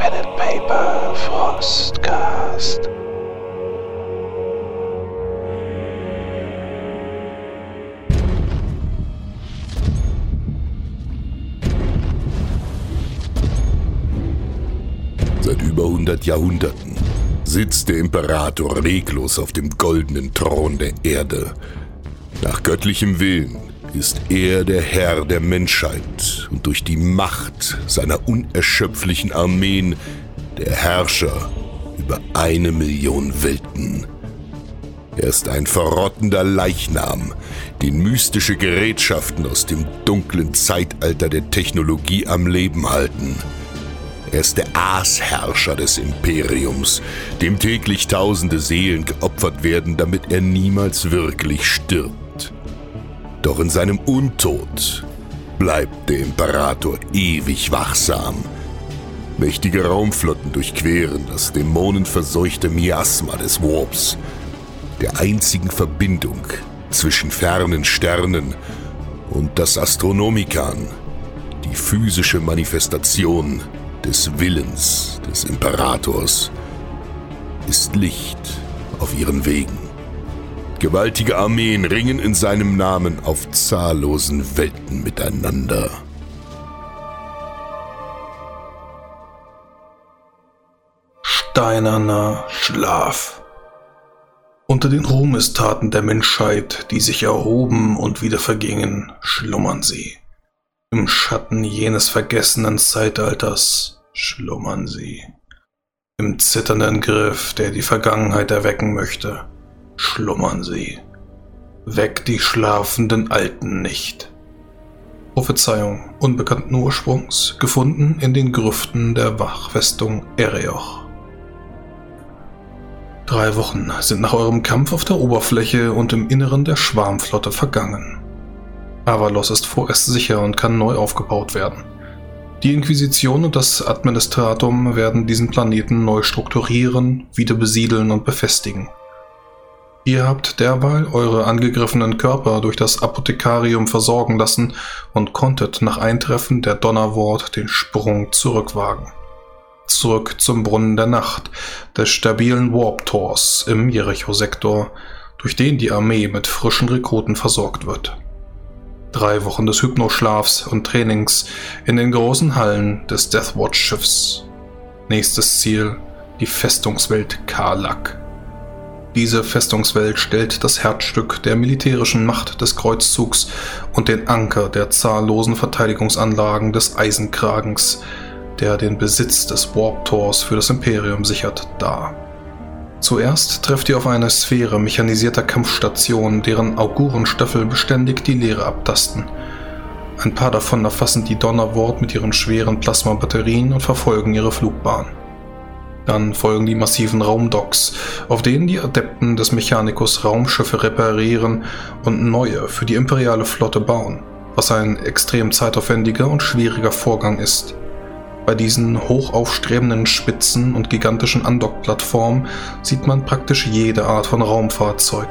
Pen and Paper Frostcast. Seit über 100 Jahrhunderten sitzt der Imperator reglos auf dem goldenen Thron der Erde. Nach göttlichem Willen ist er der Herr der Menschheit und durch die Macht seiner unerschöpflichen Armeen der Herrscher über eine Million Welten. Er ist ein verrottender Leichnam, den mystische Gerätschaften aus dem dunklen Zeitalter der Technologie am Leben halten. Er ist der Aasherrscher des Imperiums, dem täglich tausende Seelen geopfert werden, damit er niemals wirklich stirbt. Doch in seinem Untod bleibt der Imperator ewig wachsam. Mächtige Raumflotten durchqueren das dämonenverseuchte Miasma des Warps, der einzigen Verbindung zwischen fernen Sternen und das Astronomikan, die physische Manifestation des Willens des Imperators, ist Licht auf ihren Wegen. Gewaltige Armeen ringen in seinem Namen auf zahllosen Welten miteinander. Steinerner Schlaf. Unter den Ruhmestaten der Menschheit, die sich erhoben und wieder vergingen, schlummern sie. Im Schatten jenes vergessenen Zeitalters schlummern sie. Im zitternden Griff, der die Vergangenheit erwecken möchte, schlummern sie. Weck die schlafenden Alten nicht. Prophezeiung unbekannten Ursprungs, gefunden in den Grüften der Wachfestung Ereoch. Drei Wochen sind nach eurem Kampf auf der Oberfläche und im Inneren der Schwarmflotte vergangen. Avalos ist vorerst sicher und kann neu aufgebaut werden. Die Inquisition und das Administratum werden diesen Planeten neu strukturieren, wieder besiedeln und befestigen. Ihr habt derweil eure angegriffenen Körper durch das Apothekarium versorgen lassen und konntet nach Eintreffen der Donnerwort den Sprung zurückwagen. Zurück zum Brunnen der Nacht, des stabilen Warp-Tors im Jericho-Sektor, durch den die Armee mit frischen Rekruten versorgt wird. Drei Wochen des Hypnoschlafs und Trainings in den großen Hallen des Deathwatch-Schiffs. Nächstes Ziel, die Festungswelt Karlak. Diese Festungswelt stellt das Herzstück der militärischen Macht des Kreuzzugs und den Anker der zahllosen Verteidigungsanlagen des Eisenkragens, der den Besitz des Warp-Tors für das Imperium sichert, dar. Zuerst trefft ihr auf eine Sphäre mechanisierter Kampfstationen, deren Augurenstöffel beständig die Leere abtasten. Ein paar davon erfassen die Donnerwort mit ihren schweren Plasmabatterien und verfolgen ihre Flugbahn. Dann folgen die massiven Raumdocks, auf denen die Adepten des Mechanicus Raumschiffe reparieren und neue für die imperiale Flotte bauen, was ein extrem zeitaufwendiger und schwieriger Vorgang ist. Bei diesen hochaufstrebenden Spitzen und gigantischen Andockplattformen sieht man praktisch jede Art von Raumfahrzeug,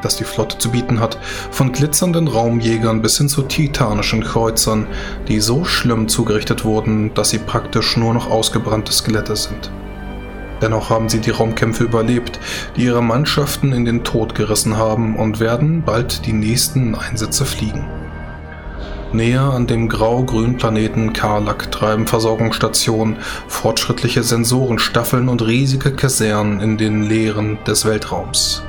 das die Flotte zu bieten hat, von glitzernden Raumjägern bis hin zu titanischen Kreuzern, die so schlimm zugerichtet wurden, dass sie praktisch nur noch ausgebrannte Skelette sind. Dennoch haben sie die Raumkämpfe überlebt, die ihre Mannschaften in den Tod gerissen haben und werden bald die nächsten Einsätze fliegen. Näher an dem grau-grünen Planeten Karlak treiben Versorgungsstationen, fortschrittliche Sensorenstaffeln und riesige Kasernen in den Leeren des Weltraums.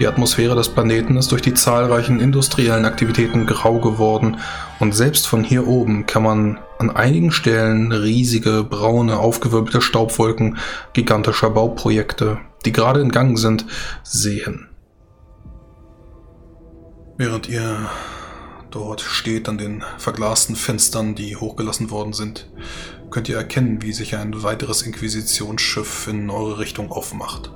Die Atmosphäre des Planeten ist durch die zahlreichen industriellen Aktivitäten grau geworden und selbst von hier oben kann man an einigen Stellen riesige, braune, aufgewirbelte Staubwolken gigantischer Bauprojekte, die gerade in Gang sind, sehen. Während ihr dort steht an den verglasten Fenstern, die hochgelassen worden sind, könnt ihr erkennen, wie sich ein weiteres Inquisitionsschiff in eure Richtung aufmacht.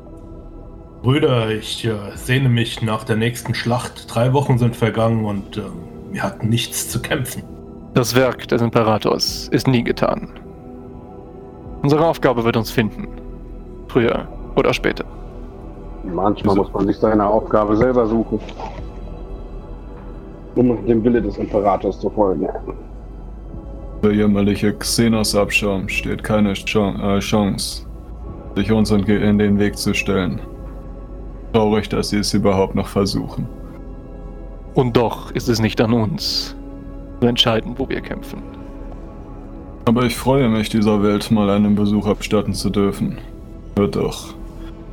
Brüder, ich äh, sehne mich nach der nächsten Schlacht. Drei Wochen sind vergangen und äh, wir hatten nichts zu kämpfen. Das Werk des Imperators ist nie getan. Unsere Aufgabe wird uns finden. Früher oder später. Manchmal muss man sich seine Aufgabe selber suchen um dem Wille des Imperators zu folgen. Der jämmerliche Xenos-Abschaum steht keine Chan äh, Chance, sich uns in den Weg zu stellen. Traurig, dass sie es überhaupt noch versuchen. Und doch ist es nicht an uns, entscheiden, wo wir kämpfen. Aber ich freue mich, dieser Welt mal einen Besuch abstatten zu dürfen. Wird doch.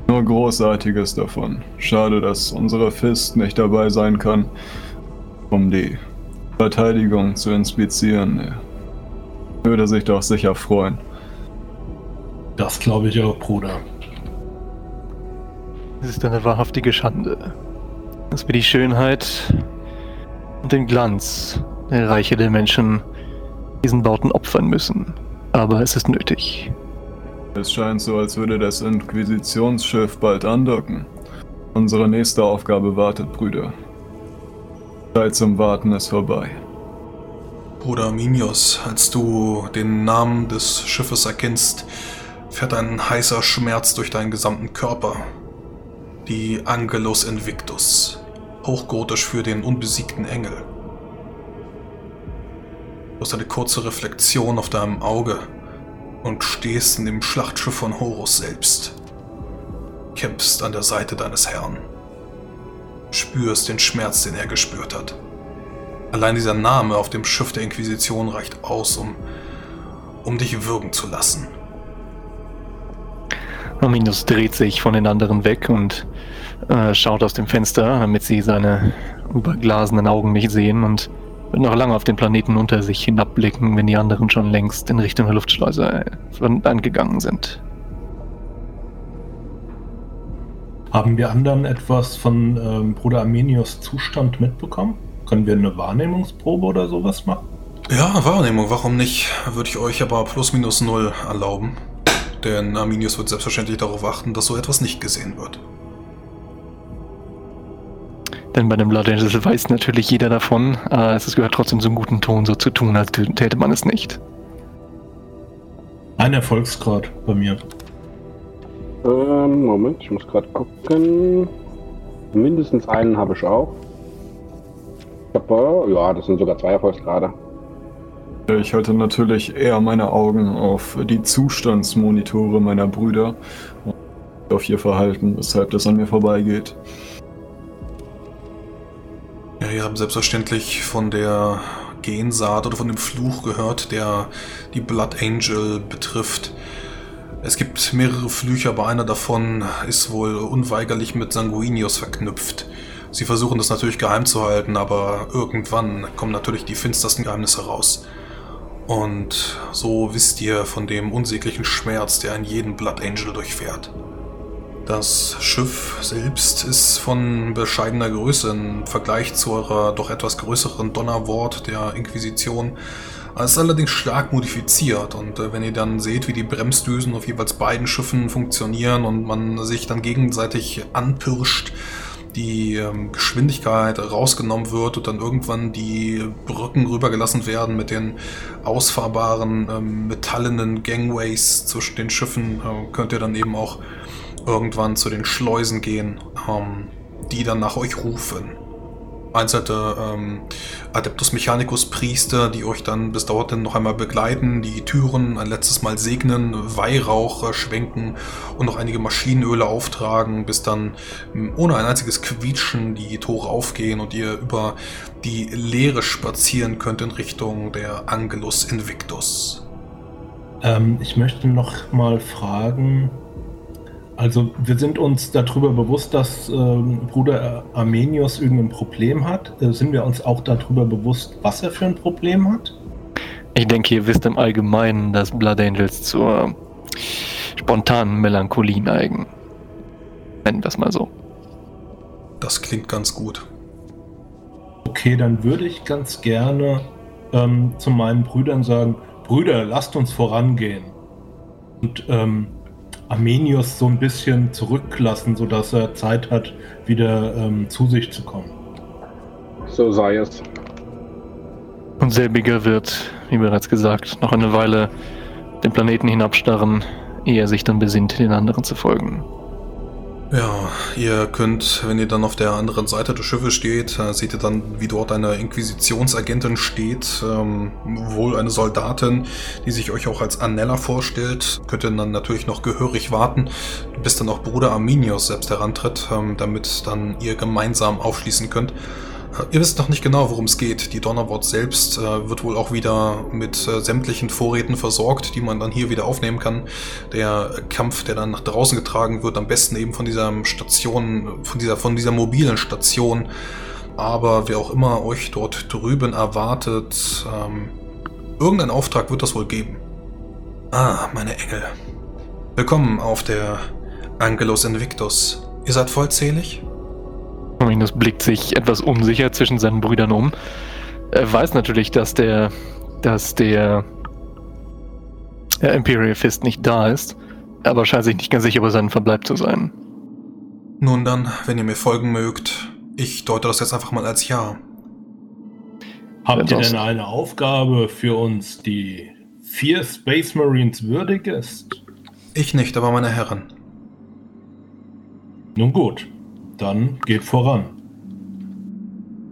Nur Großartiges davon. Schade, dass unsere Fist nicht dabei sein kann, um die Verteidigung zu inspizieren. Würde sich doch sicher freuen. Das glaube ich auch, Bruder. Es ist eine wahrhaftige Schande, dass wir die Schönheit und den Glanz Reiche der Menschen diesen Bauten opfern müssen. Aber es ist nötig. Es scheint so, als würde das Inquisitionsschiff bald andocken. Unsere nächste Aufgabe wartet, Brüder. Zeit zum Warten ist vorbei. Bruder Minios, als du den Namen des Schiffes erkennst, fährt ein heißer Schmerz durch deinen gesamten Körper. Die Angelus Invictus, hochgotisch für den unbesiegten Engel. Hast eine kurze Reflexion auf deinem Auge und stehst in dem Schlachtschiff von Horus selbst. Kämpfst an der Seite deines Herrn. Spürst den Schmerz, den er gespürt hat. Allein dieser Name auf dem Schiff der Inquisition reicht aus, um, um dich würgen zu lassen. Arminius dreht sich von den anderen weg und äh, schaut aus dem Fenster, damit sie seine überglasenen Augen nicht sehen und wird noch lange auf den Planeten unter sich hinabblicken, wenn die anderen schon längst in Richtung der Luftschleuse angegangen sind. Haben wir anderen etwas von ähm, Bruder Armenius Zustand mitbekommen? Können wir eine Wahrnehmungsprobe oder sowas machen? Ja, Wahrnehmung, warum nicht? Würde ich euch aber plus minus null erlauben. Denn Arminius wird selbstverständlich darauf achten, dass so etwas nicht gesehen wird. Denn bei dem Blood Angels weiß natürlich jeder davon. Äh, es gehört trotzdem zum guten Ton, so zu tun, als täte man es nicht. Ein Erfolgsgrad bei mir. Ähm, Moment, ich muss gerade gucken. Mindestens einen habe ich auch. Ich habe, ja, das sind sogar zwei Erfolgsgrade. Ich halte natürlich eher meine Augen auf die Zustandsmonitore meiner Brüder und auf ihr Verhalten, weshalb das an mir vorbeigeht. Ja, ihr habt selbstverständlich von der Gensaat oder von dem Fluch gehört, der die Blood Angel betrifft. Es gibt mehrere Flüche, aber einer davon ist wohl unweigerlich mit Sanguinius verknüpft. Sie versuchen das natürlich geheim zu halten, aber irgendwann kommen natürlich die finstersten Geheimnisse raus. Und so wisst ihr von dem unsäglichen Schmerz, der in jeden Blood Angel durchfährt. Das Schiff selbst ist von bescheidener Größe im Vergleich zu eurer doch etwas größeren Donnerwort der Inquisition. Es ist allerdings stark modifiziert und äh, wenn ihr dann seht, wie die Bremsdüsen auf jeweils beiden Schiffen funktionieren und man sich dann gegenseitig anpirscht, die ähm, Geschwindigkeit rausgenommen wird und dann irgendwann die Brücken rübergelassen werden mit den ausfahrbaren ähm, metallenen Gangways zwischen den Schiffen, äh, könnt ihr dann eben auch irgendwann zu den Schleusen gehen, ähm, die dann nach euch rufen. Einzelte ähm, Adeptus Mechanicus Priester, die euch dann bis dorthin noch einmal begleiten, die Türen ein letztes Mal segnen, Weihrauch äh, schwenken und noch einige Maschinenöle auftragen, bis dann ähm, ohne ein einziges Quietschen die Tore aufgehen und ihr über die Leere spazieren könnt in Richtung der Angelus Invictus. Ähm, ich möchte noch mal fragen, also wir sind uns darüber bewusst, dass ähm, Bruder Armenius irgendein Problem hat. Äh, sind wir uns auch darüber bewusst, was er für ein Problem hat? Ich denke, ihr wisst im Allgemeinen, dass Blood Angels zur spontanen Melancholie neigen. Nennen wir es mal so. Das klingt ganz gut. Okay, dann würde ich ganz gerne ähm, zu meinen Brüdern sagen, Brüder, lasst uns vorangehen. Und ähm, Armenius so ein bisschen zurücklassen, sodass er Zeit hat, wieder ähm, zu sich zu kommen. So sei es. Und selbiger wird, wie bereits gesagt, noch eine Weile den Planeten hinabstarren, ehe er sich dann besinnt, den anderen zu folgen. Ja, ihr könnt, wenn ihr dann auf der anderen Seite des Schiffes steht, äh, seht ihr dann, wie dort eine Inquisitionsagentin steht, ähm, wohl eine Soldatin, die sich euch auch als Anella vorstellt. Könnt ihr dann natürlich noch gehörig warten, bis dann auch Bruder Arminius selbst herantritt, ähm, damit dann ihr gemeinsam aufschließen könnt. Ihr wisst noch nicht genau, worum es geht. Die Donnerwort selbst äh, wird wohl auch wieder mit äh, sämtlichen Vorräten versorgt, die man dann hier wieder aufnehmen kann. Der Kampf, der dann nach draußen getragen wird, am besten eben von dieser Station, von dieser, von dieser mobilen Station. Aber wer auch immer euch dort drüben erwartet, ähm, irgendeinen Auftrag wird das wohl geben. Ah, meine Engel. Willkommen auf der Angelus Invictus. Ihr seid vollzählig? Minus blickt sich etwas unsicher zwischen seinen Brüdern um. Er weiß natürlich, dass der, dass der Imperial Fist nicht da ist, aber scheint sich nicht ganz sicher über seinen Verbleib zu sein. Nun dann, wenn ihr mir folgen mögt, ich deute das jetzt einfach mal als Ja. Habt ihr denn eine Aufgabe für uns, die vier Space Marines würdig ist? Ich nicht, aber meine Herren. Nun gut, dann geht voran.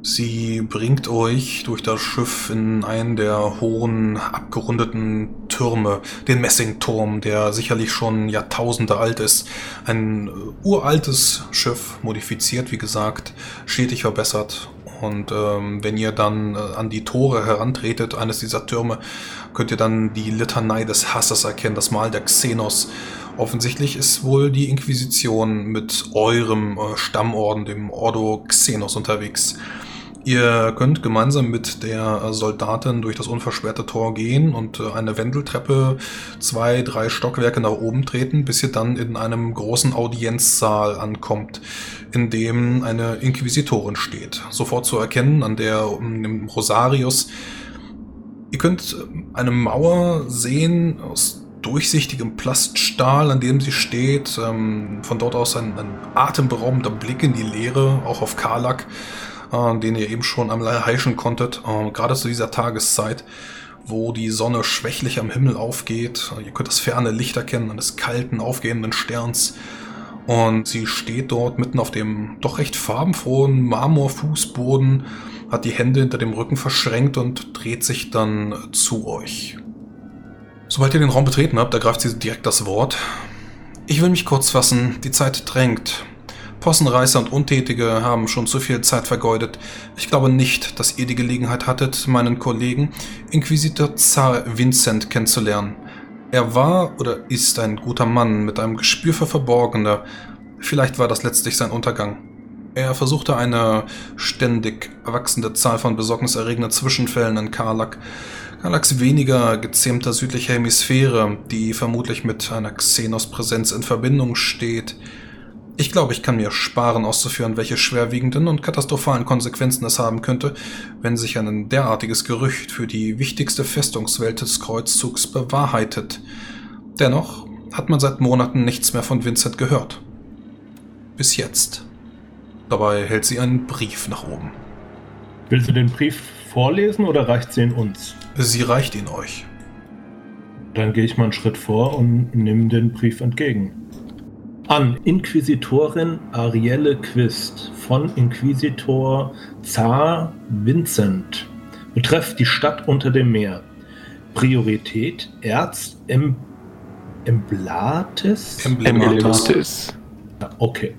Sie bringt euch durch das Schiff in einen der hohen, abgerundeten Türme, den Messingturm, der sicherlich schon Jahrtausende alt ist. Ein uraltes Schiff, modifiziert, wie gesagt, stetig verbessert. Und ähm, wenn ihr dann äh, an die Tore herantretet, eines dieser Türme, könnt ihr dann die Litanei des Hasses erkennen, das Mal der Xenos. Offensichtlich ist wohl die Inquisition mit eurem äh, Stammorden, dem Ordo Xenos, unterwegs. Ihr könnt gemeinsam mit der äh, Soldatin durch das unversperrte Tor gehen und äh, eine Wendeltreppe zwei, drei Stockwerke nach oben treten, bis ihr dann in einem großen Audienzsaal ankommt, in dem eine Inquisitorin steht. Sofort zu erkennen an der um, dem Rosarius. Ihr könnt eine Mauer sehen aus durchsichtigem Plaststahl, an dem sie steht. Ähm, von dort aus ein, ein, atemberaubender Blick in die Leere, auch auf Karlak, äh, den ihr eben schon einmal heischen konntet. Äh, gerade zu dieser Tageszeit, wo die Sonne schwächlich am Himmel aufgeht. Ihr könnt das ferne Licht erkennen eines kalten, aufgehenden Sterns. Und sie steht dort mitten auf dem doch recht farbenfrohen Marmorfußboden, hat die Hände hinter dem Rücken verschränkt und dreht sich dann zu euch. Sobald ihr den Raum betreten habt, ergreift sie direkt das Wort. Ich will mich kurz fassen, die Zeit drängt. Possenreißer und Untätige haben schon zu viel Zeit vergeudet. Ich glaube nicht, dass ihr die Gelegenheit hattet, meinen Kollegen Inquisitor Zar Vincent kennenzulernen. Er war oder ist ein guter Mann mit einem Gespür für Verborgene. Vielleicht war das letztlich sein Untergang. Er versuchte eine ständig wachsende Zahl von besorgniserregenden Zwischenfällen in Karlak Galax weniger gezähmter südlicher Hemisphäre, die vermutlich mit einer Xenos-Präsenz in Verbindung steht. Ich glaube, ich kann mir sparen auszuführen, welche schwerwiegenden und katastrophalen Konsequenzen es haben könnte, wenn sich ein derartiges Gerücht für die wichtigste Festungswelt des Kreuzzugs bewahrheitet. Dennoch hat man seit Monaten nichts mehr von Vincent gehört. Bis jetzt. Dabei hält sie einen Brief nach oben. Willst du den Brief vorlesen oder reicht sie in uns? Sie reicht ihn euch. Dann gehe ich mal einen Schritt vor und nehme den Brief entgegen. An Inquisitorin Arielle Quist von Inquisitor Zar Vincent. Betrifft die Stadt unter dem Meer. Priorität Erz em Emblatis? Emblatis. Okay.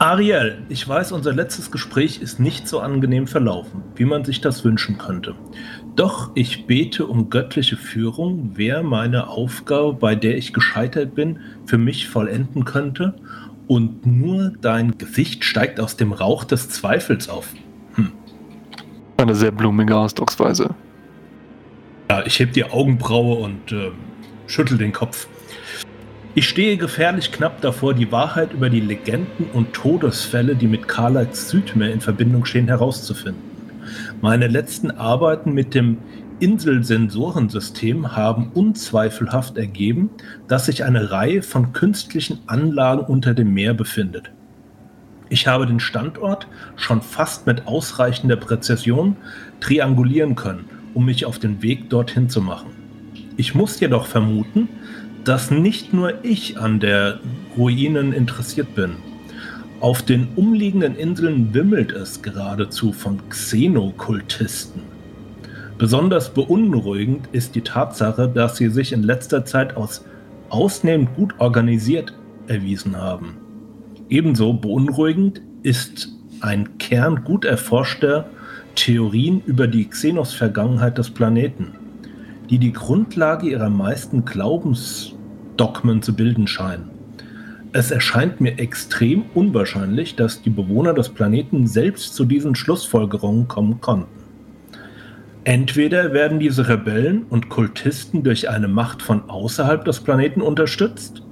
Ariel, ich weiß, unser letztes Gespräch ist nicht so angenehm verlaufen, wie man sich das wünschen könnte. Doch ich bete um göttliche Führung, wer meine Aufgabe, bei der ich gescheitert bin, für mich vollenden könnte. Und nur dein Gesicht steigt aus dem Rauch des Zweifels auf. Hm. Eine sehr blumige Ausdrucksweise. Ja, ich heb die Augenbraue und äh, schüttel den Kopf. Ich stehe gefährlich knapp davor, die Wahrheit über die Legenden und Todesfälle, die mit Karlaks Südmeer in Verbindung stehen, herauszufinden. Meine letzten Arbeiten mit dem Inselsensorensystem haben unzweifelhaft ergeben, dass sich eine Reihe von künstlichen Anlagen unter dem Meer befindet. Ich habe den Standort schon fast mit ausreichender Präzision triangulieren können, um mich auf den Weg dorthin zu machen. Ich muss jedoch vermuten, dass nicht nur ich an der Ruinen interessiert bin. Auf den umliegenden Inseln wimmelt es geradezu von Xenokultisten. Besonders beunruhigend ist die Tatsache, dass sie sich in letzter Zeit als ausnehmend gut organisiert erwiesen haben. Ebenso beunruhigend ist ein Kern gut erforschter Theorien über die Xenos-Vergangenheit des Planeten, die die Grundlage ihrer meisten Glaubensdogmen zu bilden scheinen. Es erscheint mir extrem unwahrscheinlich, dass die Bewohner des Planeten selbst zu diesen Schlussfolgerungen kommen konnten. Entweder werden diese Rebellen und Kultisten durch eine Macht von außerhalb des Planeten unterstützt,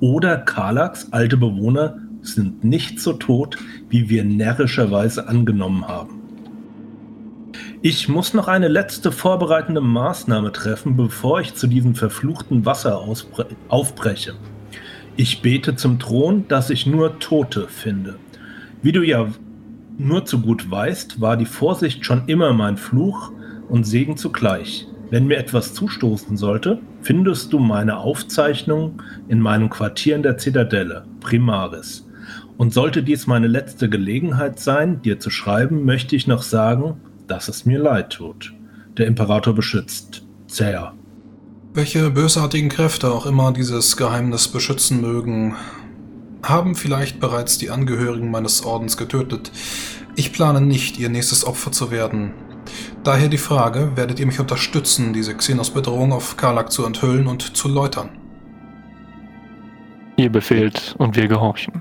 oder Karlaks alte Bewohner sind nicht so tot, wie wir närrischerweise angenommen haben. Ich muss noch eine letzte vorbereitende Maßnahme treffen, bevor ich zu diesem verfluchten Wasser aufbreche. Ich bete zum Thron, dass ich nur Tote finde. Wie du ja nur zu gut weißt, war die Vorsicht schon immer mein Fluch und Segen zugleich. Wenn mir etwas zustoßen sollte, findest du meine Aufzeichnung in meinem Quartier in der Zitadelle, Primaris. Und sollte dies meine letzte Gelegenheit sein, dir zu schreiben, möchte ich noch sagen, dass es mir leid tut. Der Imperator beschützt. Zäher. Welche bösartigen Kräfte auch immer dieses Geheimnis beschützen mögen, haben vielleicht bereits die Angehörigen meines Ordens getötet. Ich plane nicht, ihr nächstes Opfer zu werden. Daher die Frage, werdet ihr mich unterstützen, diese Xenos-Bedrohung auf Karlak zu enthüllen und zu läutern? Ihr befehlt und wir gehorchen.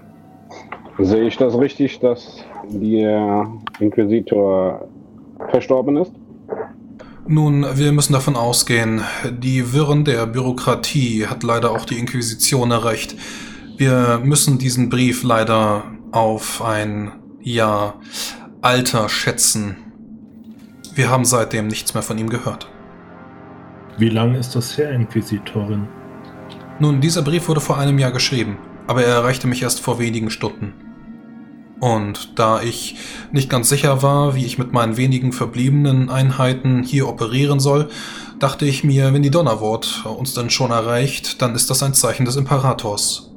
Sehe ich das richtig, dass der Inquisitor verstorben ist? Nun, wir müssen davon ausgehen, die Wirren der Bürokratie hat leider auch die Inquisition erreicht. Wir müssen diesen Brief leider auf ein, ja, Alter schätzen. Wir haben seitdem nichts mehr von ihm gehört. Wie lange ist das her, Inquisitorin? Nun, dieser Brief wurde vor einem Jahr geschrieben, aber er erreichte mich erst vor wenigen Stunden. Und da ich nicht ganz sicher war, wie ich mit meinen wenigen verbliebenen Einheiten hier operieren soll, dachte ich mir, wenn die Donnerwort uns dann schon erreicht, dann ist das ein Zeichen des Imperators.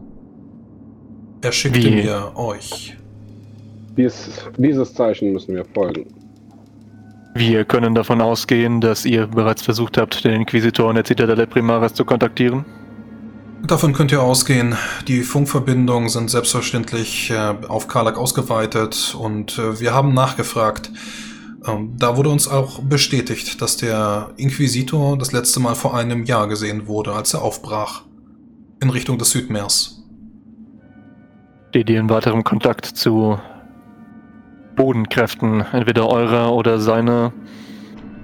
Er schickte wie? mir euch. Dies, dieses Zeichen müssen wir folgen. Wir können davon ausgehen, dass ihr bereits versucht habt, den Inquisitor in der Zitadelle Primaris zu kontaktieren? Davon könnt ihr ausgehen. Die Funkverbindungen sind selbstverständlich äh, auf Karlak ausgeweitet und äh, wir haben nachgefragt. Ähm, da wurde uns auch bestätigt, dass der Inquisitor das letzte Mal vor einem Jahr gesehen wurde, als er aufbrach. In Richtung des Südmeers. Steht ihr in weiterem Kontakt zu Bodenkräften, entweder eurer oder seiner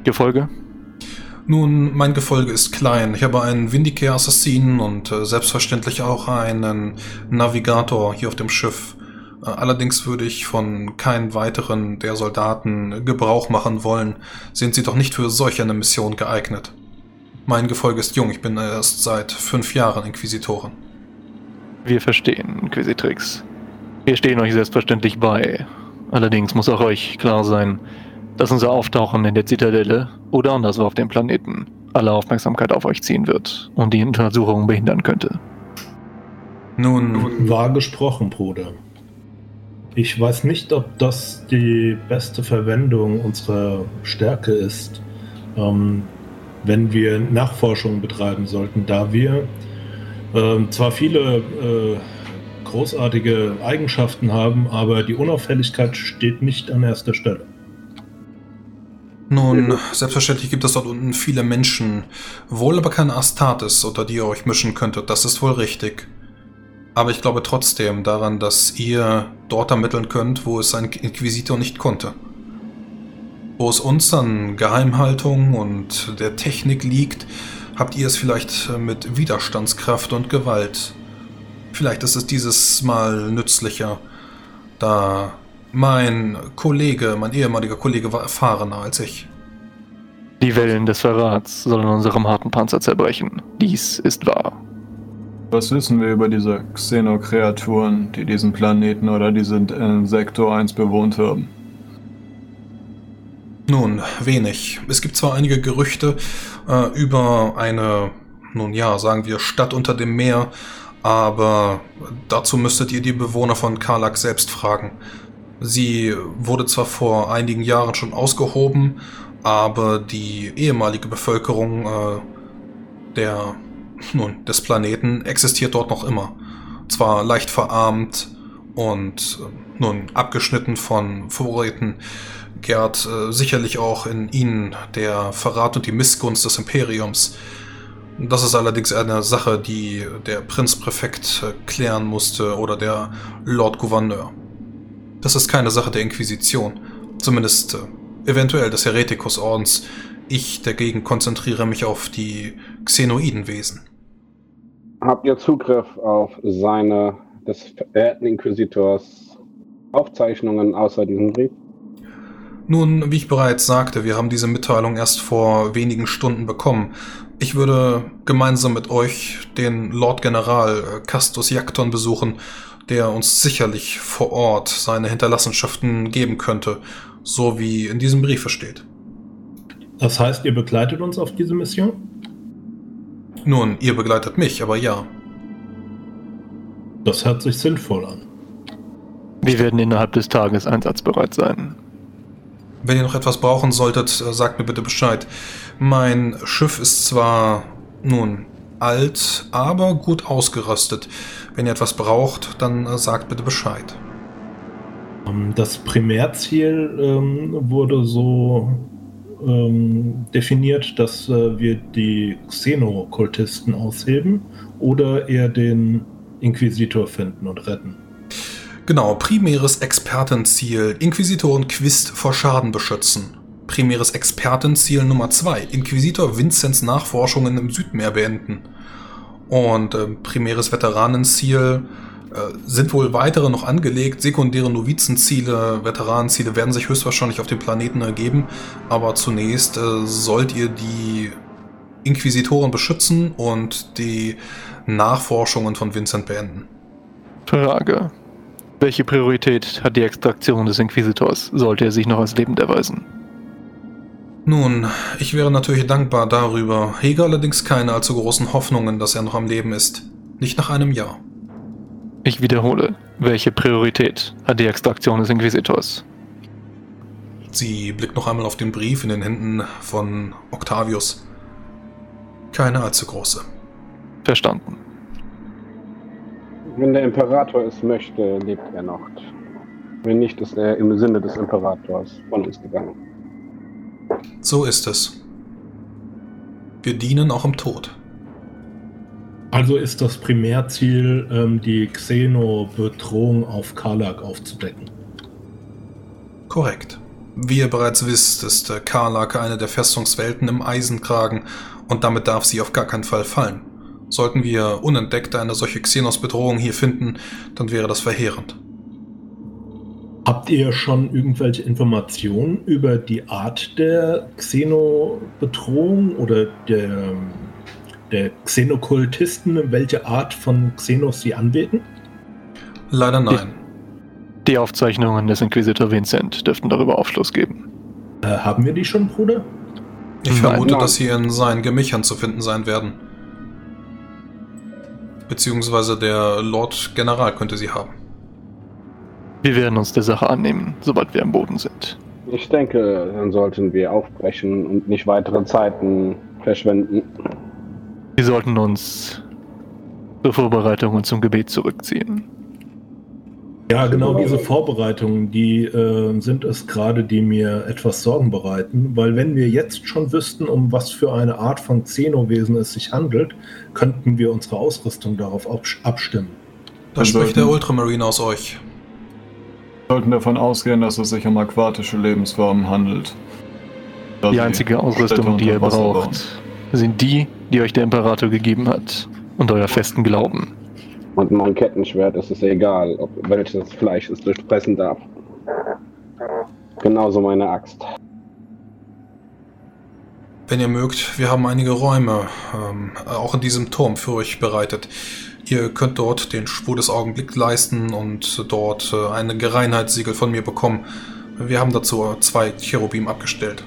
Gefolge? Nun, mein Gefolge ist klein. Ich habe einen Vindicare-Assassinen und äh, selbstverständlich auch einen Navigator hier auf dem Schiff. Äh, allerdings würde ich von keinem weiteren der Soldaten Gebrauch machen wollen. Sind sie doch nicht für solch eine Mission geeignet. Mein Gefolge ist jung, ich bin erst seit fünf Jahren Inquisitorin. Wir verstehen, Inquisitrix. Wir stehen euch selbstverständlich bei. Allerdings muss auch euch klar sein, dass unser Auftauchen in der Zitadelle oder anderswo auf dem Planeten alle Aufmerksamkeit auf euch ziehen wird und die Untersuchungen behindern könnte. Nun, wahr gesprochen, Bruder. Ich weiß nicht, ob das die beste Verwendung unserer Stärke ist, ähm, wenn wir Nachforschungen betreiben sollten, da wir äh, zwar viele äh, großartige Eigenschaften haben, aber die Unauffälligkeit steht nicht an erster Stelle. Nun, selbstverständlich gibt es dort unten viele Menschen, wohl aber keine Astartes, unter die ihr euch mischen könntet, das ist wohl richtig. Aber ich glaube trotzdem daran, dass ihr dort ermitteln könnt, wo es ein Inquisitor nicht konnte. Wo es uns an Geheimhaltung und der Technik liegt, habt ihr es vielleicht mit Widerstandskraft und Gewalt. Vielleicht ist es dieses Mal nützlicher, da mein Kollege, mein ehemaliger Kollege war erfahrener als ich. Die Wellen des Verrats sollen unserem harten Panzer zerbrechen. Dies ist wahr. Was wissen wir über diese Xenokreaturen, die diesen Planeten oder diesen äh, Sektor 1 bewohnt haben? Nun, wenig. Es gibt zwar einige Gerüchte äh, über eine nun ja, sagen wir Stadt unter dem Meer, aber dazu müsstet ihr die Bewohner von Karlak selbst fragen. Sie wurde zwar vor einigen Jahren schon ausgehoben, aber die ehemalige Bevölkerung äh, der, nun, des Planeten existiert dort noch immer. Zwar leicht verarmt und äh, nun abgeschnitten von Vorräten, gärt äh, sicherlich auch in ihnen der Verrat und die Missgunst des Imperiums. Das ist allerdings eine Sache, die der Prinzpräfekt äh, klären musste oder der Lord Gouverneur. Das ist keine Sache der Inquisition, zumindest äh, eventuell des Heretikusordens. Ich dagegen konzentriere mich auf die Xenoidenwesen. Habt ihr Zugriff auf seine, des verehrten Inquisitors, Aufzeichnungen außer diesem Brief? Nun, wie ich bereits sagte, wir haben diese Mitteilung erst vor wenigen Stunden bekommen. Ich würde gemeinsam mit euch den Lord General äh, Castus Jakton besuchen, der uns sicherlich vor Ort seine Hinterlassenschaften geben könnte, so wie in diesem Briefe steht. Das heißt, ihr begleitet uns auf diese Mission? Nun, ihr begleitet mich, aber ja. Das hört sich sinnvoll an. Wir werden innerhalb des Tages einsatzbereit sein. Wenn ihr noch etwas brauchen solltet, äh, sagt mir bitte Bescheid. Mein Schiff ist zwar nun alt, aber gut ausgerüstet. Wenn ihr etwas braucht, dann äh, sagt bitte Bescheid. Ähm, das Primärziel ähm, wurde so ähm, definiert, dass äh, wir die Xenokultisten ausheben oder eher den Inquisitor finden und retten. Genau, primäres Expertenziel. Inquisitoren Quist vor Schaden beschützen. Primäres Expertenziel Nummer 2. Inquisitor Vinzenz Nachforschungen im Südmeer beenden. Und äh, primäres Veteranenziel äh, sind wohl weitere noch angelegt. Sekundäre Novizenziele, Veteranenziele werden sich höchstwahrscheinlich auf dem Planeten ergeben. Aber zunächst äh, sollt ihr die Inquisitoren beschützen und die Nachforschungen von Vincent beenden. Frage. Welche Priorität hat die Extraktion des Inquisitors, sollte er sich noch als lebend erweisen? Nun, ich wäre natürlich dankbar darüber, hege allerdings keine allzu großen Hoffnungen, dass er noch am Leben ist. Nicht nach einem Jahr. Ich wiederhole, welche Priorität hat die Extraktion des Inquisitors? Sie blickt noch einmal auf den Brief in den Händen von Octavius. Keine allzu große. Verstanden. Wenn der Imperator es möchte, lebt er noch. Wenn nicht, ist er im Sinne des Imperators von uns gegangen. So ist es. Wir dienen auch im Tod. Also ist das Primärziel, ähm, die Xeno-Bedrohung auf Karlak aufzudecken. Korrekt. Wie ihr bereits wisst, ist äh, Karlak eine der Festungswelten im Eisenkragen und damit darf sie auf gar keinen Fall fallen. Sollten wir unentdeckt eine solche Xenos-Bedrohung hier finden, dann wäre das verheerend. Habt ihr schon irgendwelche Informationen über die Art der Xeno-Bedrohung oder der, der Xenokultisten, welche Art von Xenos sie anbeten? Leider nein. Die Aufzeichnungen des Inquisitor Vincent dürften darüber Aufschluss geben. Äh, haben wir die schon, Bruder? Ich Nein, vermute, nein. dass sie in seinen Gemächern zu finden sein werden. Beziehungsweise der Lord General könnte sie haben. Wir werden uns der Sache annehmen, sobald wir am Boden sind. Ich denke, dann sollten wir aufbrechen und nicht weitere Zeiten verschwenden. Wir sollten uns zur Vorbereitung und zum Gebet zurückziehen. Ja, genau diese Vorbereitungen, die äh, sind es gerade, die mir etwas Sorgen bereiten, weil wenn wir jetzt schon wüssten, um was für eine Art von Xenowesen es sich handelt, könnten wir unsere Ausrüstung darauf abs- abstimmen. Da spricht der Ultramarine aus euch. Wir sollten davon ausgehen, dass es sich um aquatische Lebensformen handelt. Die sie einzige Ausrüstung, die ihr Wasser bauen. braucht, sind die, die euch der Imperator gegeben hat und euer festen Glauben. Und mein Kettenschwert ist es egal, ob welches Fleisch es durchpressen darf. Genauso meine Axt. Wenn ihr mögt, wir haben einige Räume, ähm, auch in diesem Turm für euch bereitet. Ihr könnt dort den Spur des Augenblicks leisten und dort äh, eine Gereinheitssiegel von mir bekommen. Wir haben dazu zwei Cherubim abgestellt.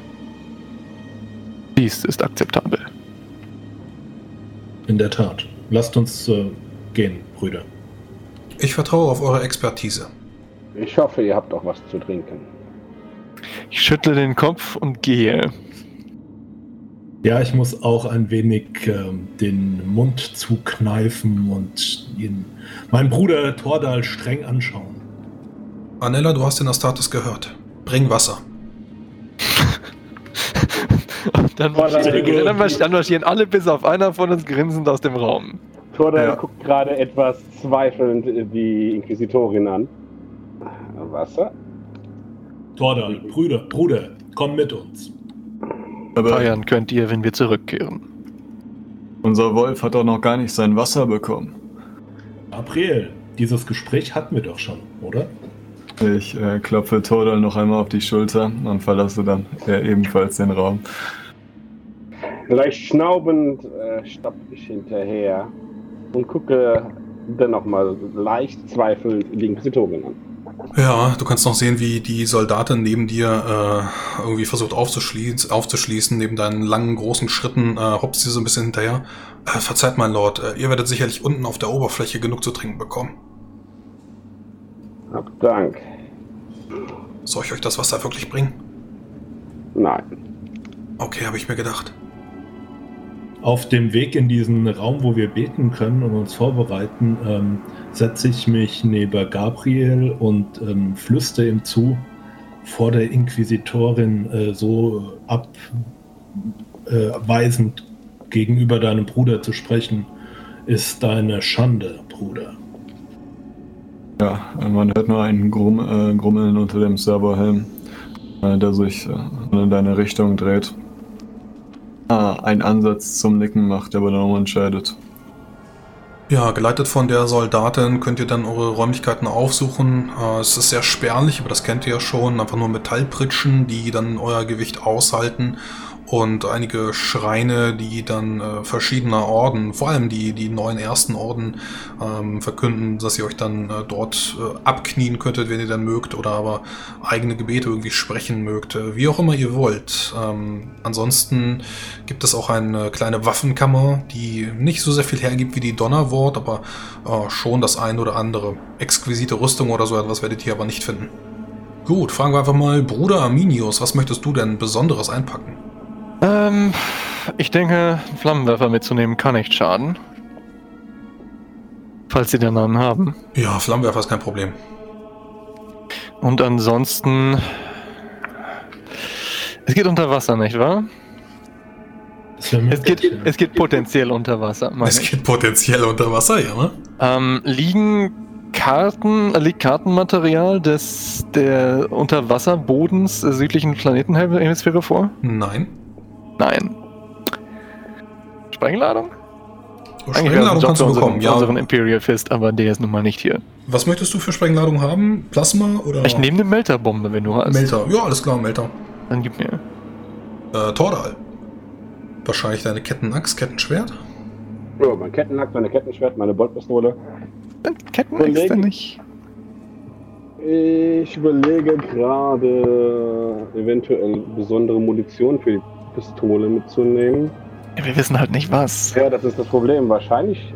Dies ist akzeptabel. in der Tat. Lasst uns äh, gehen, Brüder. Ich vertraue auf eure Expertise. Ich hoffe, ihr habt auch was zu trinken. Ich schüttle den Kopf und gehe. Ja, ich muss auch ein wenig ähm, den Mund zukneifen und ihn, meinen Bruder Tordal streng anschauen. Anella, du hast den Astartes gehört. Bring Wasser. Dann marschieren, dann marsch- dann marschieren alle bis auf einer von uns grinsend aus dem Raum. Tordal Ja. guckt gerade etwas zweifelnd die Inquisitorin an. Wasser? Tordal, Brüder, Bruder, komm mit uns. Aber Feiern könnt ihr, wenn wir zurückkehren. unser Wolf hat doch noch gar nicht sein Wasser bekommen. Gabriel, dieses Gespräch hatten wir doch schon, oder? Ich äh, klopfe Todal noch einmal auf die Schulter und verlasse dann äh, ebenfalls den Raum. Leicht schnaubend äh, stapfe ich hinterher und gucke dann nochmal leicht zweifelnd die Inquisitorin an. Ja, du kannst noch sehen, wie die Soldatin neben dir äh, irgendwie versucht aufzuschließen, aufzuschließen. Neben deinen langen, großen Schritten äh, hopst sie so ein bisschen hinterher. Äh, verzeiht, mein Lord, äh, ihr werdet sicherlich unten auf der Oberfläche genug zu trinken bekommen. Hab Dank. Soll ich euch das Wasser wirklich bringen? Nein. Okay, habe ich mir gedacht. Auf dem Weg in diesen Raum, wo wir beten können und uns vorbereiten, ähm, setze ich mich neben Gabriel und ähm, flüstere ihm zu, vor der Inquisitorin äh, so abweisend gegenüber deinem Bruder zu sprechen, ist deine Schande, Bruder. Ja, äh, man hört nur ein Grumm, äh, Grummeln unter dem Serverhelm, äh, der sich äh, in deine Richtung dreht. Ah, ein Ansatz zum Nicken macht, der aber dann entscheidet. Ja, geleitet von der Soldatin könnt ihr dann eure Räumlichkeiten aufsuchen. Äh, es ist sehr spärlich, aber das kennt ihr ja schon. Einfach nur Metallpritschen, die dann euer Gewicht aushalten. Und einige Schreine, die dann äh, verschiedener Orden, vor allem die, die neuen ersten Orden, ähm, verkünden, dass ihr euch dann äh, dort äh, abknien könntet, wenn ihr dann mögt, oder aber eigene Gebete irgendwie sprechen mögt. Äh, wie auch immer ihr wollt. Ähm, ansonsten gibt es auch eine kleine Waffenkammer, die nicht so sehr viel hergibt wie die Donnerwort, aber äh, schon das ein oder andere. Exquisite Rüstung oder so etwas werdet ihr aber nicht finden. Gut, fragen wir einfach mal, Bruder Arminius, was möchtest du denn Besonderes einpacken? Ähm, ich denke, einen Flammenwerfer mitzunehmen kann nicht schaden. Falls sie den einen haben. Ja, Flammenwerfer ist kein Problem. Und ansonsten. Es geht unter Wasser, nicht wahr? Es geht, es geht potenziell unter Wasser. Es ich. geht potenziell unter Wasser, ja, ne? Ähm, liegen Karten, äh, liegt Kartenmaterial des der Unterwasserbodens der südlichen Planetenhemisphäre vor? Nein. Nein. Sprengladung? Sprengladung Job kannst du unseren, bekommen, unseren ja. Imperial Fist, aber der ist nun mal nicht hier. Was möchtest du für Sprengladung haben? Plasma oder Ich nehme eine Melterbombe, wenn du hast. Melter? Ja, alles klar, Melter. Dann gib mir. Äh, Tordal. Wahrscheinlich deine Kettenaxt, Kettenschwert? Ja, mein Kettenhack, meine Kettenschwert, meine Boltpistole. Kettenäxte Kollegen. nicht. Ich überlege gerade, eventuell besondere Munition für die Pistole mitzunehmen. Ja, wir wissen halt nicht was. Ja, das ist das Problem. Wahrscheinlich,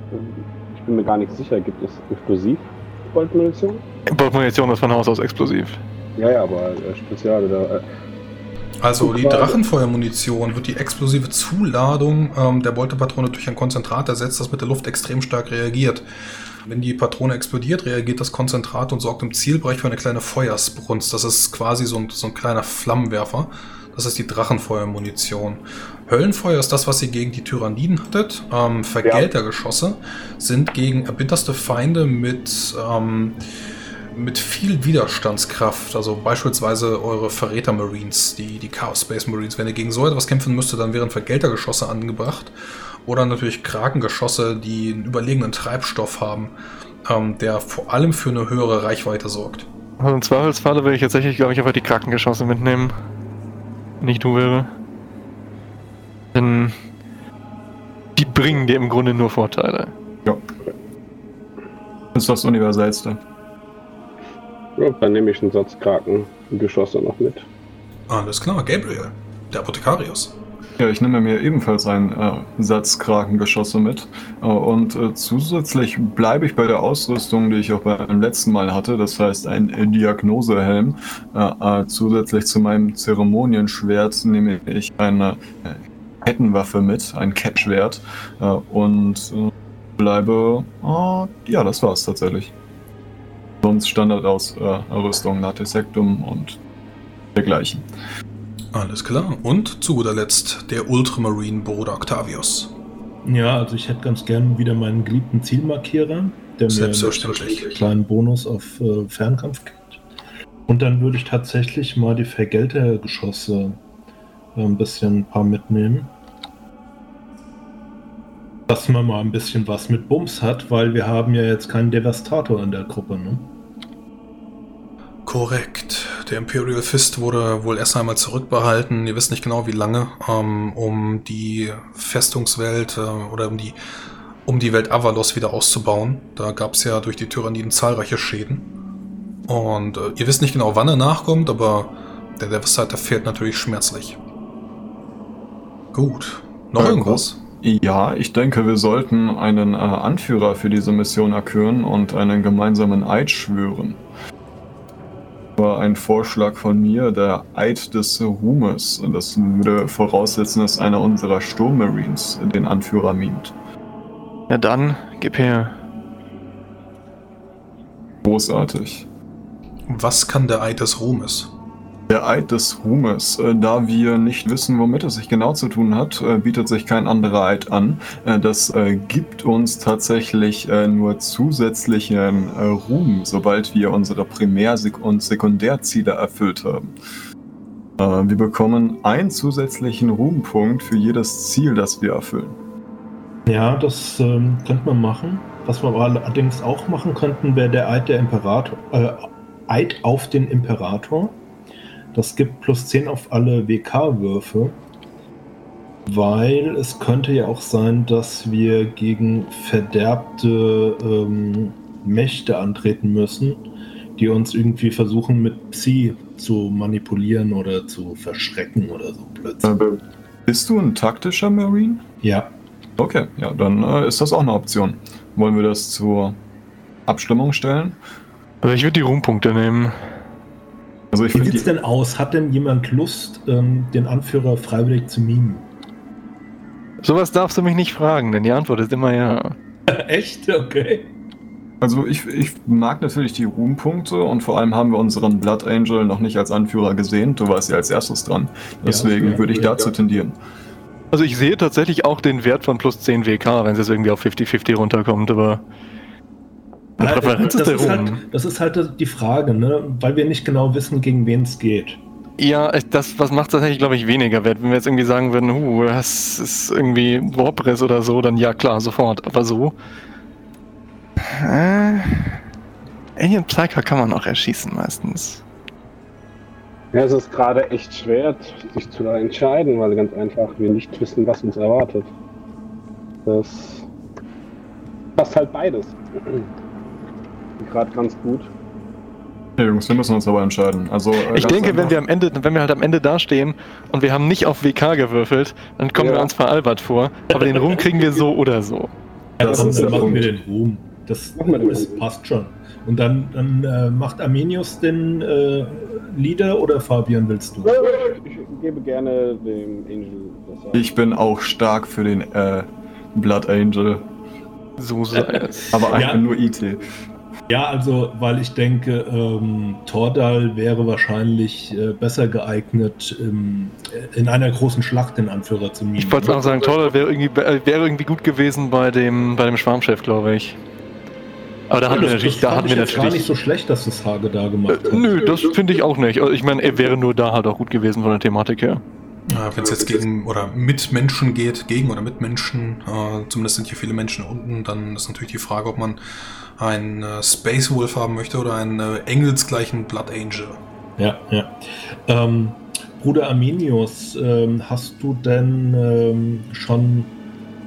ich bin mir gar nicht sicher, gibt es explosiv Boltmunition? Boltmunition ist von Haus aus explosiv. Ja, ja, aber äh, Spezial oder. Äh, Also die. Drachenfeuermunition wird die explosive Zuladung ähm, der Bolterpatrone durch ein Konzentrat ersetzt, das mit der Luft extrem stark reagiert. Wenn die Patrone explodiert, reagiert das Konzentrat und sorgt im Zielbereich für eine kleine Feuersbrunst. Das ist quasi so ein, so ein kleiner Flammenwerfer. Das ist die Drachenfeuermunition. Höllenfeuer ist das, was ihr gegen die Tyranniden hattet. Ähm, Vergeltergeschosse sind gegen erbitterste Feinde mit ähm, mit viel Widerstandskraft, also beispielsweise eure Verräter Marines, die, die Chaos Space Marines. Wenn ihr gegen so etwas kämpfen müsstet, dann wären Vergeltergeschosse angebracht. Oder natürlich Krakengeschosse, die einen überlegenen Treibstoff haben, ähm, der vor allem für eine höhere Reichweite sorgt. Also im Zweifelsfalle würde ich tatsächlich, glaube ich, einfach die Krankengeschosse mitnehmen. Wenn ich du wäre. Denn die bringen dir im Grunde nur Vorteile. Das ist das Universellste. ja, dann nehme ich einen Satz Krakengeschosse noch mit. Alles klar, Gabriel, der Apothekarius. Ja, ich nehme mir ebenfalls einen äh, Satz Krakengeschosse mit. Äh, und äh, zusätzlich bleibe ich bei der Ausrüstung, die ich auch beim letzten Mal hatte. Das heißt, ein äh, Diagnosehelm. Äh, äh, zusätzlich zu meinem Zeremonienschwert nehme ich eine äh, Kettenwaffe mit, ein Kettschwert. Äh, und äh, bleibe. Äh, ja, das war's tatsächlich. Sonst Standardausrüstung, Latesektum und dergleichen. Alles klar. Und zu guter Letzt der Ultramarine Bruder Octavius. Ja, also ich hätte ganz gern wieder meinen geliebten Zielmarkierer, der mir einen kleinen Bonus auf äh, Fernkampf gibt. Und dann würde ich tatsächlich mal die Vergeltergeschosse äh, ein bisschen ein paar mitnehmen. Dass man mal ein bisschen was mit Bums hat, weil wir haben ja jetzt keinen Devastator in der Gruppe, ne? Korrekt. Der Imperial Fist wurde wohl erst einmal zurückbehalten. Ihr wisst nicht genau wie lange, ähm, um die Festungswelt äh, oder um die, um die Welt Avalos wieder auszubauen. Da gab es ja durch die Tyranniden zahlreiche Schäden. Und äh, ihr wisst nicht genau, wann er nachkommt, aber der Devastator fehlt natürlich schmerzlich. Gut. Noch Ja, irgendwas? Ja, ich denke, wir sollten einen äh, Anführer für diese Mission erküren und einen gemeinsamen Eid schwören. War ein Vorschlag von mir, der Eid des Ruhmes. Und das würde voraussetzen, dass einer unserer Sturmmarines den Anführer mimt. Ja dann, gib her. Großartig. Was kann der Eid des Ruhmes? Der Eid des Ruhmes, äh, da wir nicht wissen, womit es sich genau zu tun hat, äh, bietet sich kein anderer Eid an. Äh, das gibt uns tatsächlich nur zusätzlichen Ruhm, sobald wir unsere Primär- und Sekundärziele erfüllt haben. Wir bekommen einen zusätzlichen Ruhmpunkt für jedes Ziel, das wir erfüllen. Ja, das ähm, könnte man machen. Was wir allerdings auch machen könnten, wäre der Eid der Imperator, äh, Eid auf den Imperator. Das gibt plus 10 auf alle WK-Würfe, weil es könnte ja auch sein, dass wir gegen verderbte ähm, Mächte antreten müssen, die uns irgendwie versuchen mit Psi zu manipulieren oder zu verschrecken oder so plötzlich. Äh, bist du ein taktischer Marine? Ja, Okay, ja, dann äh, ist das auch eine Option. Wollen wir das zur Abstimmung stellen? Also ich würde die Ruhmpunkte nehmen. Also ich Wie sieht's die- denn aus? Hat denn jemand Lust, ähm, den Anführer freiwillig zu mimen? Sowas darfst du mich nicht fragen, denn die Antwort ist immer ja. Echt? Okay. Also ich, ich mag natürlich die Ruhmpunkte und vor allem haben wir unseren Blood Angel noch nicht als Anführer gesehen. Du warst ja als erstes dran. Deswegen Ja, würde ich dazu tendieren. Also ich sehe tatsächlich auch den Wert von plus 10 WK, wenn es jetzt irgendwie auf 50-50 runterkommt, aber. Präferenz das, ist halt, das ist halt die Frage, ne? weil wir nicht genau wissen, gegen wen es geht. Ja, es- das was macht tatsächlich, glaube ich, weniger wert. Wenn wir jetzt irgendwie sagen würden, huh, das ist irgendwie Warpress oder so, dann ja klar, sofort. Aber so. Äh, Alien Psyker kann man auch erschießen meistens. Ja, es ist gerade echt schwer, sich zu entscheiden, weil ganz einfach wir nicht wissen, was uns erwartet. Das passt halt beides. Gerade ganz gut. Ja, Jungs, wir müssen uns aber entscheiden. Also, äh, Ich denke, wenn einfach- wir am Ende, wenn wir halt am Ende dastehen und wir haben nicht auf WK gewürfelt, dann kommen Ja. wir uns veralbert vor. Aber den Ruhm kriegen wir so oder so. Das Komm, ist dann der machen wir den Ruhm. Das, Machen wir den das Ruhm. passt schon. Und dann, dann äh, macht Arminius den äh, Leader oder Fabian willst du? Ich gebe gerne dem Angel das Ich bin auch stark für den äh, Blood Angel, So sei es. aber ich Ja. bin nur IT. Ja, also, weil ich denke, ähm, Tordal wäre wahrscheinlich äh, besser geeignet, im, in einer großen Schlacht den Anführer zu mimen. Ich wollte auch sagen, Torwald wäre irgendwie, äh, wäre irgendwie gut gewesen bei dem, bei dem Schwarmchef, glaube ich. Aber da hatten wir das, natürlich, das da hatten wir jetzt gar nicht natürlich. so schlecht, dass das Hage da gemacht hat. Äh, nö, das finde ich auch nicht. Also Ich meine, er wäre nur da halt auch gut gewesen von der Thematik her. Wenn es jetzt gegen oder mit Menschen geht, gegen oder mit Menschen, äh, zumindest sind hier viele Menschen unten, dann ist natürlich die Frage, ob man einen äh, Space Wolf haben möchte oder einen äh, engelsgleichen Blood Angel. Ja, ja. Ähm, Bruder Arminius, ähm, hast du denn ähm, schon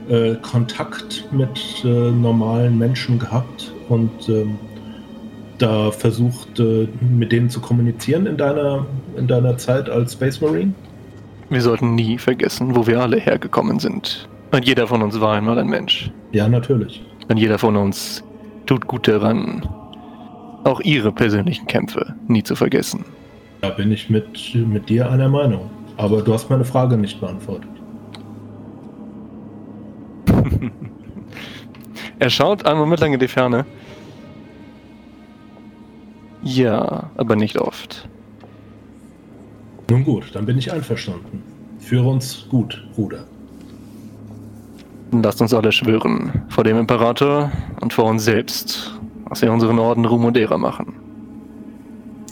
äh, Kontakt mit äh, normalen Menschen gehabt und ähm, da versucht, äh, mit denen zu kommunizieren in deiner, in deiner Zeit als Space Marine? Wir sollten nie vergessen, wo wir alle hergekommen sind. Und jeder von uns war einmal ein Mensch. Ja, natürlich. Und jeder von uns tut gut daran, auch ihre persönlichen Kämpfe nie zu vergessen. Da bin ich mit, mit dir einer Meinung. Aber du hast meine Frage nicht beantwortet. Er schaut einen Moment lang in die Ferne. Ja, aber nicht oft. Nun gut, dann bin ich einverstanden. Führe uns gut, Bruder. Lasst uns alle schwören, vor dem Imperator und vor uns selbst, dass wir unseren Orden Ruhm und Ehre machen.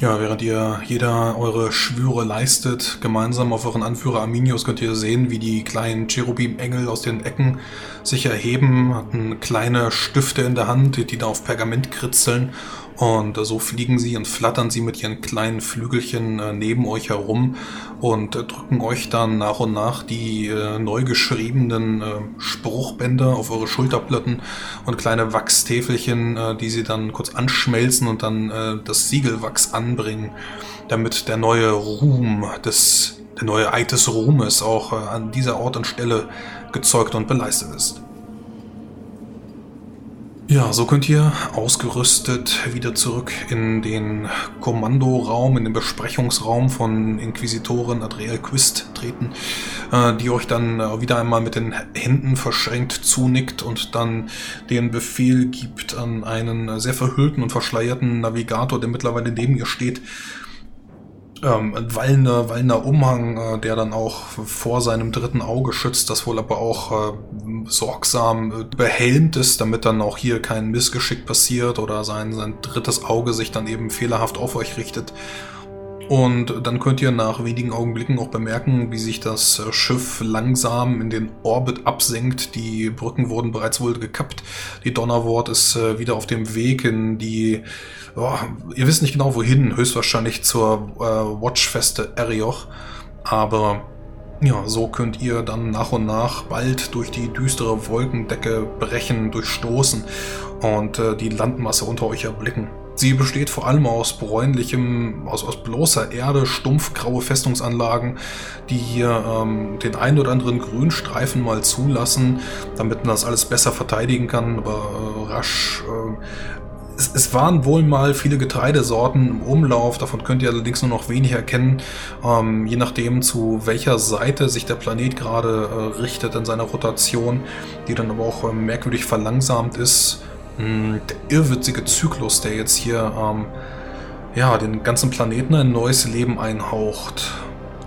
Ja, während ihr jeder eure Schwüre leistet, gemeinsam auf euren Anführer Arminius könnt ihr sehen, wie die kleinen Cherubim-Engel aus den Ecken sich erheben, hatten kleine Stifte in der Hand, die da auf Pergament kritzeln und so fliegen sie und flattern sie mit ihren kleinen Flügelchen äh, neben euch herum und äh, drücken euch dann nach und nach die äh, neu geschriebenen Spruchbänder auf eure Schulterplatten und kleine Wachstäfelchen, die sie dann kurz anschmelzen und dann das Siegelwachs anbringen, damit der neue Ruhm des, der neue Eid des Ruhmes auch an dieser Ort und Stelle gezeugt und beleistet ist. Ja, so könnt ihr ausgerüstet wieder zurück in den Kommandoraum, in den Besprechungsraum von Inquisitorin Adriel Quist treten, äh, die euch dann äh, wieder einmal mit den Händen verschränkt zunickt und dann den Befehl gibt an einen sehr verhüllten und verschleierten Navigator, der mittlerweile neben ihr steht, ähm, wallender, wallender Umhang, äh, der dann auch vor seinem dritten Auge schützt, das wohl aber auch äh, sorgsam äh, behelmt ist, damit dann auch hier kein Missgeschick passiert oder sein, sein drittes Auge sich dann eben fehlerhaft auf euch richtet. Und dann könnt ihr nach wenigen Augenblicken auch bemerken, wie sich das äh, Schiff langsam in den Orbit absenkt. Die Brücken wurden bereits wohl gekappt. Die Donnerwort ist äh, wieder auf dem Weg in die oh, ihr wisst nicht genau wohin, höchstwahrscheinlich zur äh, Watchfeste Erioch. Aber ja, so könnt ihr dann nach und nach bald durch die düstere Wolkendecke brechen, durchstoßen und äh, die Landmasse unter euch erblicken. Sie besteht vor allem aus bräunlichem, aus, aus bloßer Erde, stumpfgraue Festungsanlagen, die hier ähm, den einen oder anderen Grünstreifen mal zulassen, damit man das alles besser verteidigen kann, aber äh, rasch äh, es, es, waren wohl mal viele Getreidesorten im Umlauf, davon könnt ihr allerdings nur noch wenig erkennen, ähm, je nachdem zu welcher Seite sich der Planet gerade äh, richtet in seiner Rotation, die dann aber auch äh, merkwürdig verlangsamt ist. Hm, der irrwitzige Zyklus, der jetzt hier ähm, ja, den ganzen Planeten ein neues Leben einhaucht.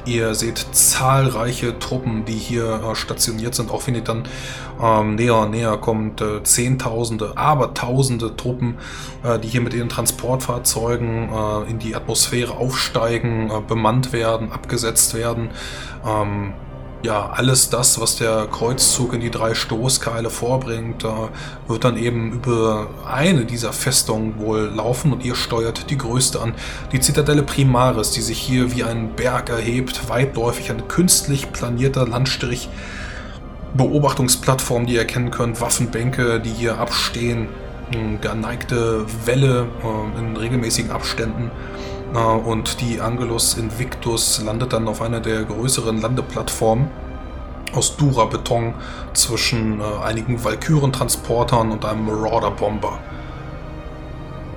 Ihr seht zahlreiche Truppen, die hier äh, stationiert sind, auch wenn ihr dann ähm, näher und näher kommt. Äh, Zehntausende, aber Tausende Truppen, äh, die hier mit ihren Transportfahrzeugen äh, in die Atmosphäre aufsteigen, äh, bemannt werden, abgesetzt werden. Ähm, ja, alles das, was der Kreuzzug in die drei Stoßkeile vorbringt, wird dann eben über eine dieser Festungen wohl laufen und ihr steuert die größte an. Die Zitadelle Primaris, die sich hier wie ein Berg erhebt, weitläufig ein künstlich planierter Landstrich, Beobachtungsplattform, die ihr erkennen könnt, Waffenbänke, die hier abstehen, geneigte Wälle äh, in regelmäßigen Abständen und die Angelus Invictus landet dann auf einer der größeren Landeplattformen aus Dura-Beton zwischen äh, einigen Valkyren-Transportern und einem Marauder-Bomber.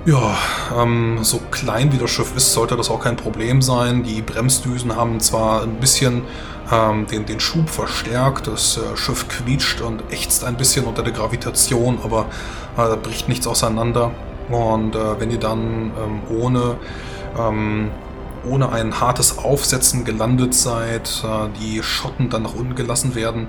Ja, ähm, so klein wie das Schiff ist, sollte das auch kein Problem sein. Die Bremsdüsen haben zwar ein bisschen ähm, den, den Schub verstärkt, das äh, Schiff quietscht und ächzt ein bisschen unter der Gravitation, aber äh, da bricht nichts auseinander. Und äh, wenn ihr dann ähm, ohne ähm, ohne ein hartes Aufsetzen gelandet seid, äh, die Schotten dann nach unten gelassen werden,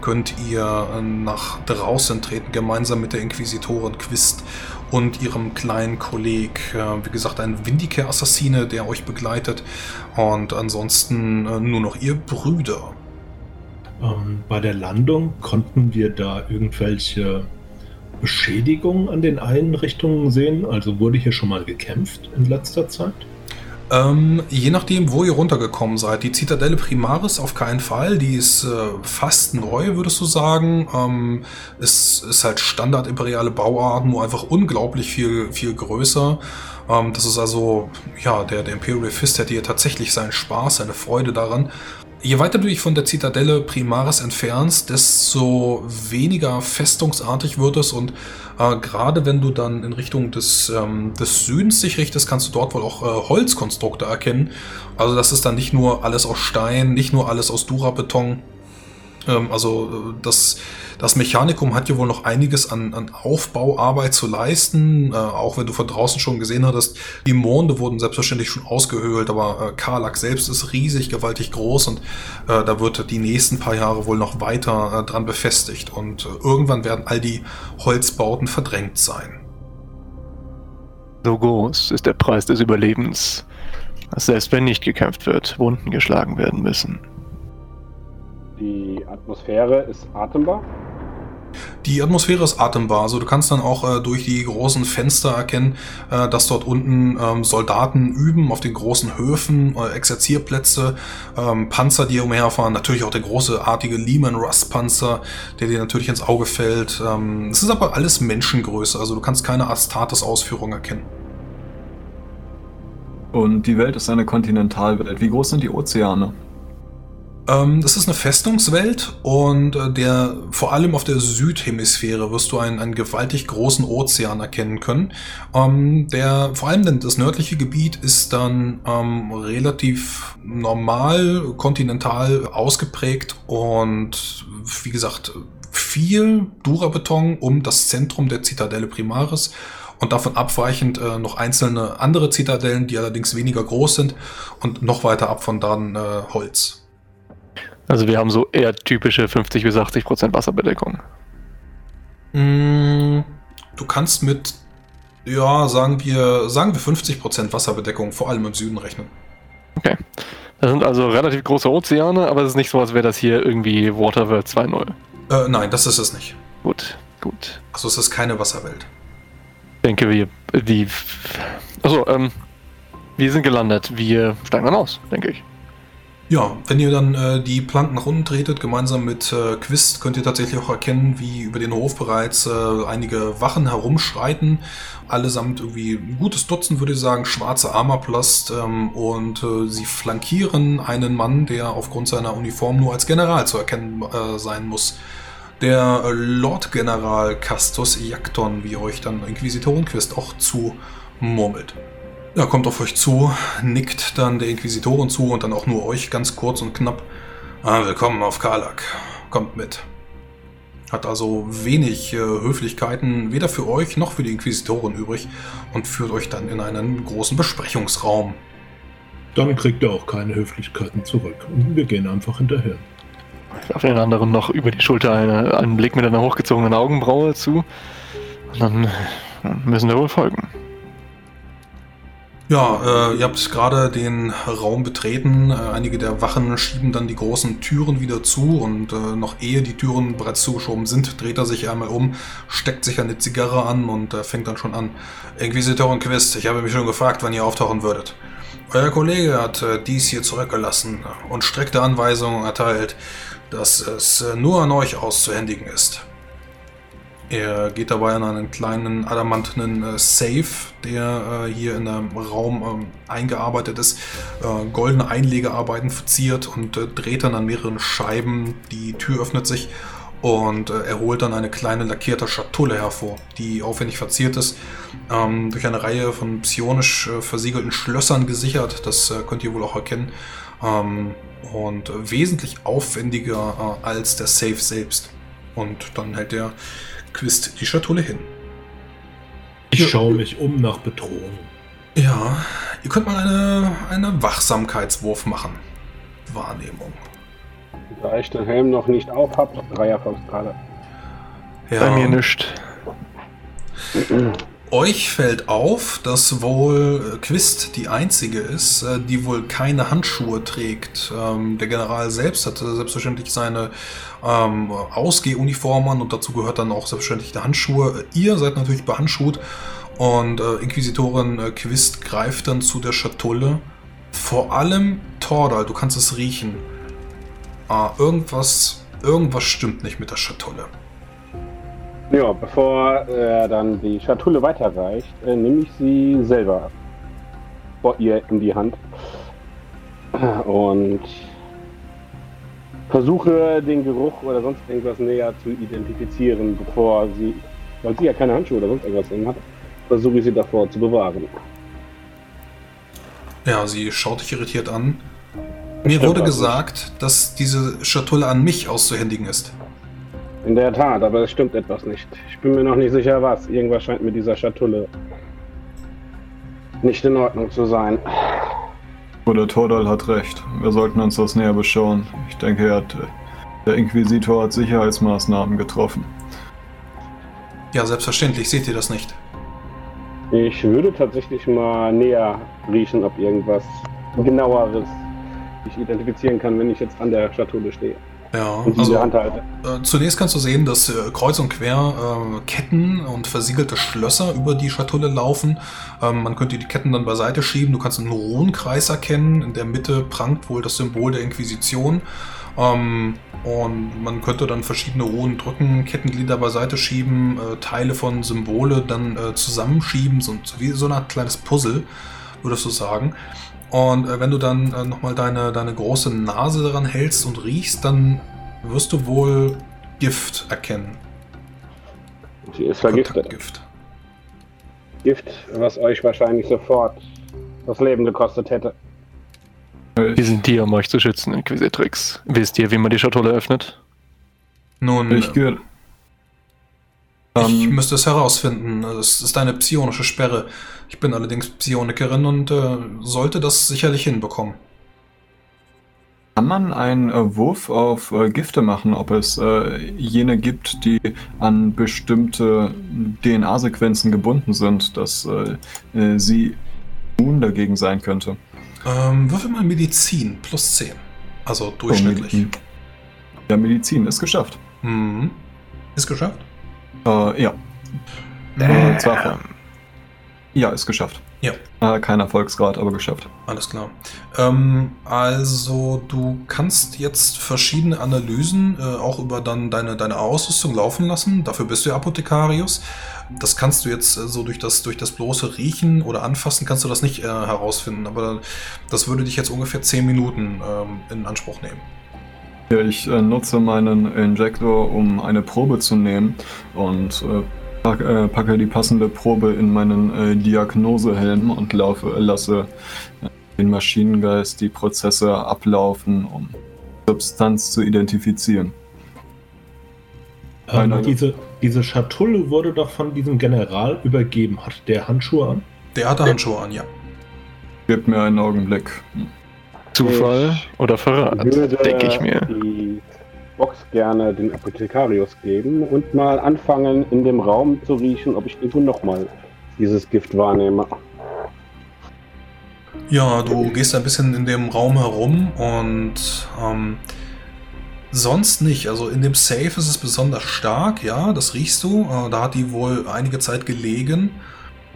könnt ihr äh, nach draußen treten, gemeinsam mit der Inquisitorin Quist und ihrem kleinen Kolleg. Äh, wie gesagt, ein Vindicare-Assassine, der euch begleitet. Und ansonsten nur noch ihr Brüder. Ähm, bei der Landung konnten wir da irgendwelche Beschädigungen an den Einrichtungen sehen? Also wurde hier schon mal gekämpft in letzter Zeit? Ähm, je nachdem, wo ihr runtergekommen seid. Die Zitadelle Primaris auf keinen Fall. Die ist äh, fast neu, würdest du sagen. Ähm, es ist halt Standard imperiale Bauart, nur einfach unglaublich viel, viel größer. Ähm, das ist also, ja, der, der Imperial Fist hätte hier tatsächlich seinen Spaß, seine Freude daran. Je weiter du dich von der Zitadelle Primaris entfernst, desto weniger festungsartig wird es und äh, gerade wenn du dann in Richtung des, ähm, des Südens dich richtest, kannst du dort wohl auch äh, Holzkonstrukte erkennen. Also das ist dann nicht nur alles aus Stein, nicht nur alles aus Durabeton. Ähm, also äh, das das Mechanikum hat ja wohl noch einiges an, an Aufbauarbeit zu leisten, äh, auch wenn du von draußen schon gesehen hattest, die Monde wurden selbstverständlich schon ausgehöhlt, aber äh, Karlak selbst ist riesig, gewaltig groß und äh, da wird die nächsten paar Jahre wohl noch weiter äh, dran befestigt und äh, irgendwann werden all die Holzbauten verdrängt sein. So groß ist der Preis des Überlebens, dass selbst wenn nicht gekämpft wird, Wunden geschlagen werden müssen. Die Atmosphäre ist atembar. Die Atmosphäre ist atembar. Also du kannst dann auch äh, durch die großen Fenster erkennen, äh, dass dort unten ähm, Soldaten üben auf den großen Höfen, äh, Exerzierplätze, ähm, Panzer, die umherfahren. Natürlich auch der große artige Lehman Russ Panzer, der dir natürlich ins Auge fällt. Ähm, es ist aber alles Menschengröße. Also du kannst keine Astartes-Ausführung erkennen. Und die Welt ist eine Kontinentalwelt. Wie groß sind die Ozeane? Ähm, das ist eine Festungswelt und äh, der vor allem auf der Südhemisphäre wirst du einen, einen gewaltig großen Ozean erkennen können. Ähm, der vor allem das nördliche Gebiet ist dann ähm, relativ normal, kontinental ausgeprägt und wie gesagt viel Durabeton um das Zentrum der Zitadelle Primaris und davon abweichend äh, noch einzelne andere Zitadellen, die allerdings weniger groß sind und noch weiter ab von dann äh, Holz. Also wir haben so eher typische 50 bis 80 Prozent Wasserbedeckung. Mm, du kannst mit, ja, sagen wir, sagen wir 50 Prozent Wasserbedeckung, vor allem im Süden rechnen. Okay. Das sind also relativ große Ozeane, aber es ist nicht so, als wäre das hier irgendwie Waterworld 2.0. Äh, nein, das ist es nicht. Gut, gut. Also es ist keine Wasserwelt. Ich denke, wir, die, also, ähm, wir sind gelandet. Wir steigen dann aus, denke ich. Ja, wenn ihr dann äh, die Planken nach unten tretet, gemeinsam mit äh, Quist, könnt ihr tatsächlich auch erkennen, wie über den Hof bereits äh, einige Wachen herumschreiten. Allesamt irgendwie ein gutes Dutzend, würde ich sagen, schwarze Armorplast. Ähm, und äh, sie flankieren einen Mann, der aufgrund seiner Uniform nur als General zu erkennen äh, sein muss. Der äh, Lord General Castus Jakton, wie euch dann Inquisitoren Quist auch zu Er kommt auf euch zu, nickt dann der Inquisitorin zu und dann auch nur euch ganz kurz und knapp. Ah, willkommen auf Karlak. Kommt mit. Hat also wenig äh, Höflichkeiten, weder für euch noch für die Inquisitorin übrig und führt euch dann in einen großen Besprechungsraum. Dann kriegt er auch keine Höflichkeiten zurück. Und wir gehen einfach hinterher. Ich werfe den anderen noch über die Schulter eine, einen Blick mit einer hochgezogenen Augenbraue zu. Und dann müssen wir wohl folgen. Ja, äh, ihr habt gerade den Raum betreten. Äh, einige der Wachen schieben dann die großen Türen wieder zu und äh, noch ehe die Türen bereits zugeschoben sind, dreht er sich einmal um, steckt sich eine Zigarre an und äh, fängt dann schon an. Inquisitorin Quist, ich habe mich schon gefragt, wann ihr auftauchen würdet. Euer Kollege hat äh, dies hier zurückgelassen und strikte Anweisungen erteilt, dass es äh, nur an euch auszuhändigen ist. Er geht dabei an einen kleinen adamantenen äh, Safe, der äh, hier in einem Raum ähm, eingearbeitet ist, äh, goldene Einlegearbeiten verziert und äh, dreht dann an mehreren Scheiben. Die Tür öffnet sich und äh, er holt dann eine kleine lackierte Schatulle hervor, die aufwendig verziert ist, ähm, durch eine Reihe von psionisch äh, versiegelten Schlössern gesichert. Das könnt ihr wohl auch erkennen. Ähm, und wesentlich aufwendiger als der Safe selbst. Und dann hält er Quist die Schatulle hin. Ich ja. schaue mich um nach Bedrohung. Ja, ihr könnt mal eine, eine Wachsamkeitswurf machen. Wahrnehmung. Da ich den Helm noch nicht auf habe, Dreierfaust gerade. Ja. Bei mir nischt. Euch fällt auf, dass wohl äh, Quist die einzige ist, äh, die wohl keine Handschuhe trägt. Ähm, der General selbst hatte selbstverständlich seine ähm, Ausgehuniformen und dazu gehört dann auch selbstverständlich die Handschuhe. Ihr seid natürlich behandschuht und äh, Inquisitorin äh, Quist greift dann zu der Schatulle. Vor allem Tordal, du kannst es riechen. Ah, irgendwas, irgendwas stimmt nicht mit der Schatulle. Ja, bevor er dann die Schatulle weiterreicht, äh, nehme ich sie selber vor ihr in die Hand. Und versuche den Geruch oder sonst irgendwas näher zu identifizieren, bevor sie, weil sie ja keine Handschuhe oder sonst irgendwas hat, versuche ich sie davor zu bewahren. Ja, sie schaut dich irritiert an. Mir wurde gesagt, dass diese Schatulle an mich auszuhändigen ist. In der Tat, aber es stimmt etwas nicht. Ich bin mir noch nicht sicher, was. Irgendwas scheint mit dieser Schatulle nicht in Ordnung zu sein. Bruder Tordal hat recht. Wir sollten uns das näher beschauen. Ich denke, er hat, der Inquisitor hat Sicherheitsmaßnahmen getroffen. Ja, selbstverständlich, seht ihr das nicht? Ich würde tatsächlich mal näher riechen, ob irgendwas genaueres ich identifizieren kann, wenn ich jetzt an der Schatulle stehe Ja, also äh, zunächst kannst du sehen, dass äh, kreuz und quer äh, Ketten und versiegelte Schlösser über die Schatulle laufen. Ähm, man könnte die Ketten dann beiseite schieben. Du kannst einen Runenkreis erkennen. In der Mitte prangt wohl das Symbol der Inquisition. Ähm, und man könnte dann verschiedene Runen drücken, Kettenglieder beiseite schieben, äh, Teile von Symbole dann äh, zusammenschieben, so, wie so eine Art kleines Puzzle, würdest du sagen. Und äh, wenn du dann äh, nochmal deine, deine große Nase daran hältst und riechst, dann wirst du wohl Gift erkennen. Sie ist vergiftet. Kontaktgift. Gift, was euch wahrscheinlich sofort das Leben gekostet hätte. Wir sind hier, um euch zu schützen, Inquisitrix. Wisst ihr, wie man die Schatulle öffnet? Nun, Ich gehe. Ich Ähm, müsste es herausfinden. Es ist eine psionische Sperre. Ich bin allerdings Psionikerin und äh, sollte das sicherlich hinbekommen. Kann man einen äh, Wurf auf äh, Gifte machen, ob es äh, jene gibt, die an bestimmte DNA-Sequenzen gebunden sind, dass äh, äh, sie immun dagegen sein könnte? Ähm, würfel mal Medizin, plus 10. Also durchschnittlich. Ja, Medizin ist geschafft. Mhm. Ist geschafft? Äh, ja. Äh, zwar voll. Ja, ist geschafft. Ja. Äh, kein Erfolgsgrad, aber geschafft. Alles klar. Ähm, also du kannst jetzt verschiedene Analysen äh, auch über dann deine, deine Ausrüstung laufen lassen. Dafür bist du ja Apothekarius. Das kannst du jetzt äh, so durch das, durch das bloße Riechen oder Anfassen kannst du das nicht äh, herausfinden. Aber das würde dich jetzt ungefähr 10 Minuten ähm, in Anspruch nehmen. Ja, ich äh, nutze meinen Injektor, um eine Probe zu nehmen und äh, pack, äh, packe die passende Probe in meinen äh, Diagnosehelm und laufe, lasse äh, den Maschinengeist die Prozesse ablaufen, um Substanz zu identifizieren. Ähm, diese, diese Schatulle wurde doch von diesem General übergeben. Hat der Handschuhe an? Der hatte Handschuhe an, ja. Gebt mir einen Augenblick. Zufall oder Verrat, Ich würde denke ich mir. die Box gerne den Apothekarius geben und mal anfangen, in dem Raum zu riechen, ob ich irgendwo nochmal dieses Gift wahrnehme. Ja, du gehst ein bisschen in dem Raum herum und ähm, sonst nicht. Also in dem Safe ist es besonders stark, ja, das riechst du. Äh, da hat die wohl einige Zeit gelegen.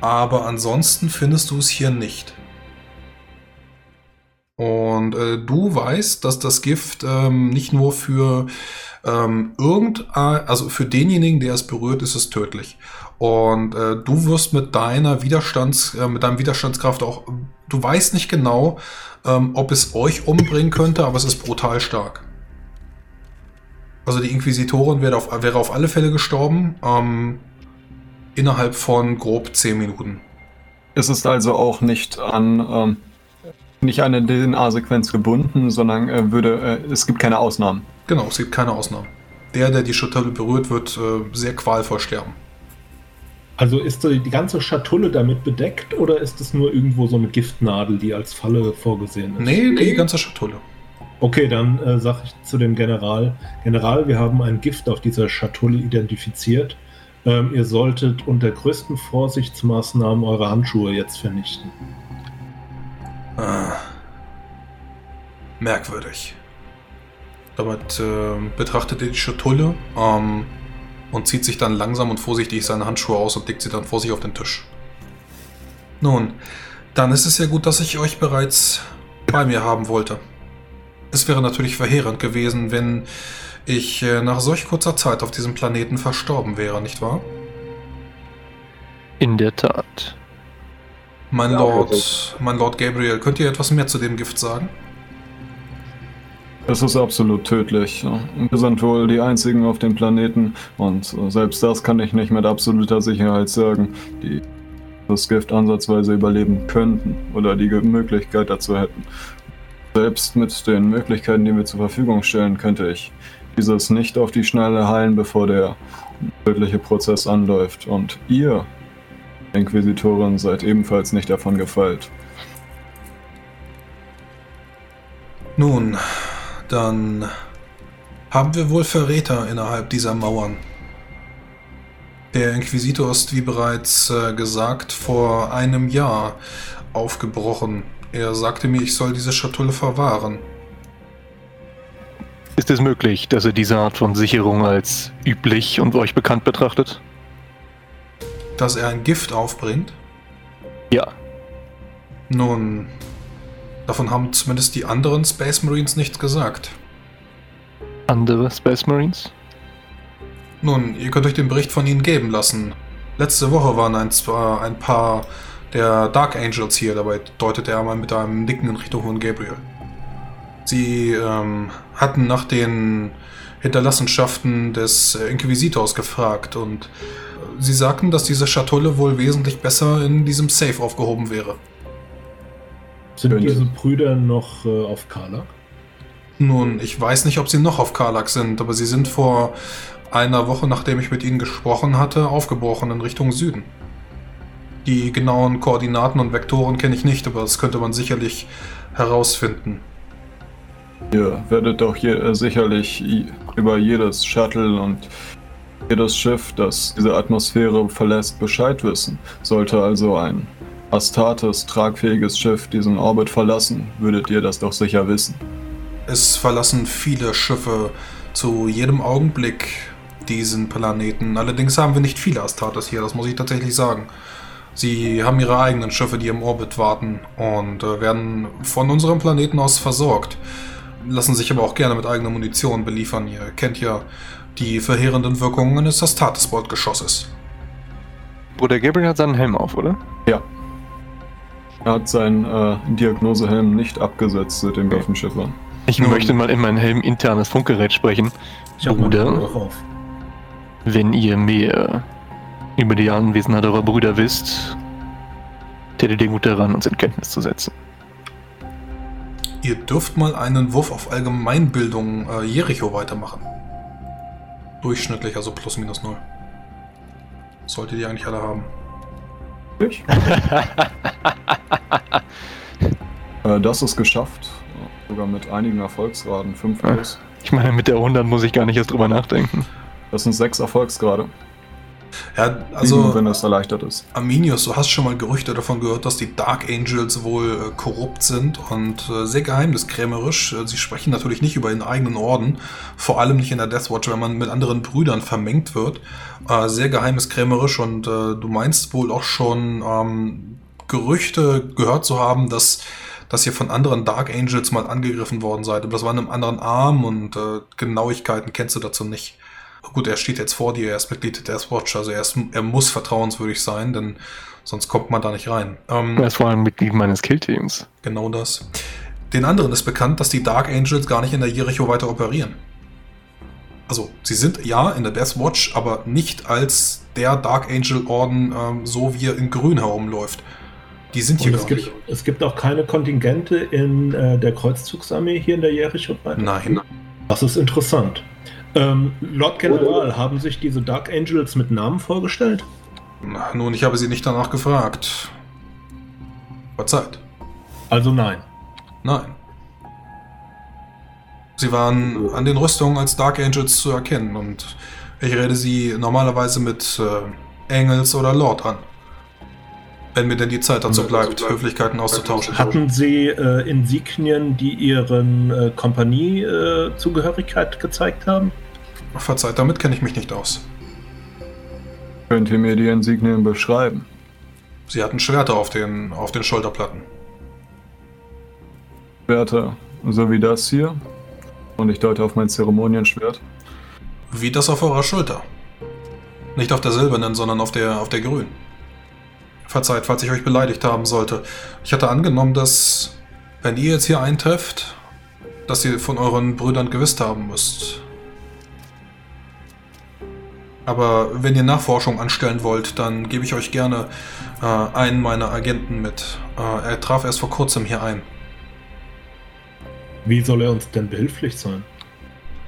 Aber ansonsten findest du es hier nicht. Und äh, du weißt, dass das Gift ähm, nicht nur für ähm, irgendein, also für denjenigen, der es berührt, ist es tödlich. Und äh, du wirst mit deiner Widerstands, äh, mit deinem Widerstandskraft auch, du weißt nicht genau, ähm, ob es euch umbringen könnte, aber es ist brutal stark. Also die Inquisitorin wäre auf, wäre auf alle Fälle gestorben, ähm, innerhalb von grob 10 Minuten. Es ist also auch nicht an ähm, nicht an eine DNA-Sequenz gebunden, sondern äh, würde äh, es gibt keine Ausnahmen. Genau, es gibt keine Ausnahmen. Der, der die Schatulle berührt, wird äh, sehr qualvoll sterben. Also ist die ganze Schatulle damit bedeckt oder ist es nur irgendwo so eine Giftnadel, die als Falle vorgesehen ist? Nee, die ganze Schatulle. Okay, dann äh, sage ich zu dem General, General, wir haben ein Gift auf dieser Schatulle identifiziert. Ähm, ihr solltet unter größten Vorsichtsmaßnahmen eure Handschuhe jetzt vernichten. Ah. Merkwürdig. Damit äh, betrachtet er die Schatulle ähm, und zieht sich dann langsam und vorsichtig seine Handschuhe aus und legt sie dann vor sich auf den Tisch. Nun, dann ist es ja gut, dass ich euch bereits bei mir haben wollte. Es wäre natürlich verheerend gewesen, wenn ich äh, nach solch kurzer Zeit auf diesem Planeten verstorben wäre, nicht wahr? In der Tat. Mein Ja, Lord, also- mein Lord Gabriel, könnt ihr etwas mehr zu dem Gift sagen? Es ist absolut tödlich. Wir sind wohl die einzigen auf dem Planeten und selbst das kann ich nicht mit absoluter Sicherheit sagen, die das Gift ansatzweise überleben könnten oder die Möglichkeit dazu hätten. Selbst mit den Möglichkeiten, die wir zur Verfügung stellen, könnte ich dieses nicht auf die Schnelle heilen, bevor der tödliche Prozess anläuft. Und ihr, Inquisitorin, seid ebenfalls nicht davon gefeilt. Nun, dann haben wir wohl Verräter innerhalb dieser Mauern. Der Inquisitor ist, wie bereits äh, gesagt, vor einem Jahr aufgebrochen. Er sagte mir, ich soll diese Schatulle verwahren. Ist es möglich, dass er diese Art von Sicherung als üblich und euch bekannt betrachtet? Dass er ein Gift aufbringt? Ja. Nun, davon haben zumindest die anderen Space Marines nichts gesagt. Andere Space Marines? Nun, ihr könnt euch den Bericht von ihnen geben lassen. Letzte Woche waren ein, zwar ein paar der Dark Angels hier, dabei deutet er mal mit einem Nicken in Richtung von Gabriel. Sie ähm, hatten nach den Hinterlassenschaften des Inquisitors gefragt und sie sagten, dass diese Schatulle wohl wesentlich besser in diesem Safe aufgehoben wäre. Sind diese Brüder noch äh, auf Karlak? Nun, ich weiß nicht, ob sie noch auf Karlak sind, aber sie sind vor einer Woche, nachdem ich mit ihnen gesprochen hatte, aufgebrochen in Richtung Süden. Die genauen Koordinaten und Vektoren kenne ich nicht, aber das könnte man sicherlich herausfinden. Ihr werdet doch je, äh, sicherlich über jedes Shuttle und jedes Schiff, das diese Atmosphäre verlässt, Bescheid wissen. Sollte also ein Astartes tragfähiges Schiff diesen Orbit verlassen, würdet ihr das doch sicher wissen. Es verlassen viele Schiffe zu jedem Augenblick diesen Planeten. Allerdings haben wir nicht viele Astartes hier, das muss ich tatsächlich sagen. Sie haben ihre eigenen Schiffe, die im Orbit warten und äh, werden von unserem Planeten aus versorgt. Lassen sich aber auch gerne mit eigener Munition beliefern. Ihr kennt ja die verheerenden Wirkungen eines Astartes-Bordgeschosses. Bruder Gabriel hat seinen Helm auf, oder? Ja. Er hat seinen äh, Diagnosehelm nicht abgesetzt seit dem Waffenschiff an. Ich Nun. möchte mal in mein Helm internes Funkgerät sprechen. Ich Bruder, wenn ihr mehr über die Anwesenheit eurer Brüder wisst, tätet ihr gut daran, uns in Kenntnis zu setzen. Ihr dürft mal einen Wurf auf Allgemeinbildung äh, Jericho weitermachen. Durchschnittlich, also plus minus null. Solltet ihr eigentlich alle haben. Ich? äh, das ist geschafft. Sogar mit einigen Erfolgsgraden. 5 plus. Ich meine, mit der 100 muss ich gar nicht erst drüber nachdenken. Das sind sechs Erfolgsgrade. Ja, Also, also wenn es erleichtert ist. Arminius, du hast schon mal Gerüchte davon gehört, dass die Dark Angels wohl äh, korrupt sind und äh, sehr geheimniskrämerisch. Äh, sie sprechen natürlich nicht über ihren eigenen Orden, vor allem nicht in der Deathwatch, wenn man mit anderen Brüdern vermengt wird. Äh, sehr geheimniskrämerisch und äh, du meinst wohl auch schon ähm, Gerüchte gehört zu haben, dass dass ihr von anderen Dark Angels mal angegriffen worden seid. Aber das war in einem anderen Arm und äh, Genauigkeiten kennst du dazu nicht. Gut, er steht jetzt vor dir, er ist Mitglied der Deathwatch, also er, ist, er muss vertrauenswürdig sein, denn sonst kommt man da nicht rein. Ähm, Er ist vor allem Mitglied meines Killteams. Genau das. Den anderen ist bekannt, dass die Dark Angels gar nicht in der Jericho weiter operieren. Also, sie sind ja in der Death Watch, aber nicht als der Dark Angel Orden, ähm, so wie er in Grün herumläuft. Die sind hier es gar gibt, nicht. es gibt auch keine Kontingente in äh, der Kreuzzugsarmee hier in der Jericho. Nein. Das ist interessant. Ähm, Lord General, haben sich diese Dark Angels mit Namen vorgestellt? Nun, ich habe sie nicht danach gefragt. Verzeiht. Also nein. Nein. Sie waren an den Rüstungen als Dark Angels zu erkennen und ich rede sie normalerweise mit äh, Engels oder Lord an. Wenn mir denn die Zeit dazu bleibt, Höflichkeiten auszutauschen. Hatten sie äh, Insignien, die ihren äh, Kompanie-Zugehörigkeit gezeigt haben? Verzeiht, damit kenne ich mich nicht aus. Könnt ihr mir die Insignien beschreiben? Sie hatten Schwerter auf den, auf den Schulterplatten. Schwerter, so wie das hier. Und ich deute auf mein Zeremonienschwert. Wie das auf eurer Schulter. Nicht auf der silbernen, sondern auf der, auf der grünen. Verzeiht, falls ich euch beleidigt haben sollte. Ich hatte angenommen, dass, wenn ihr jetzt hier eintrefft, das ihr von euren Brüdern gewusst haben müsst. Aber wenn ihr Nachforschung anstellen wollt, dann gebe ich euch gerne äh, einen meiner Agenten mit. Äh, er traf erst vor kurzem hier ein. Wie soll er uns denn behilflich sein?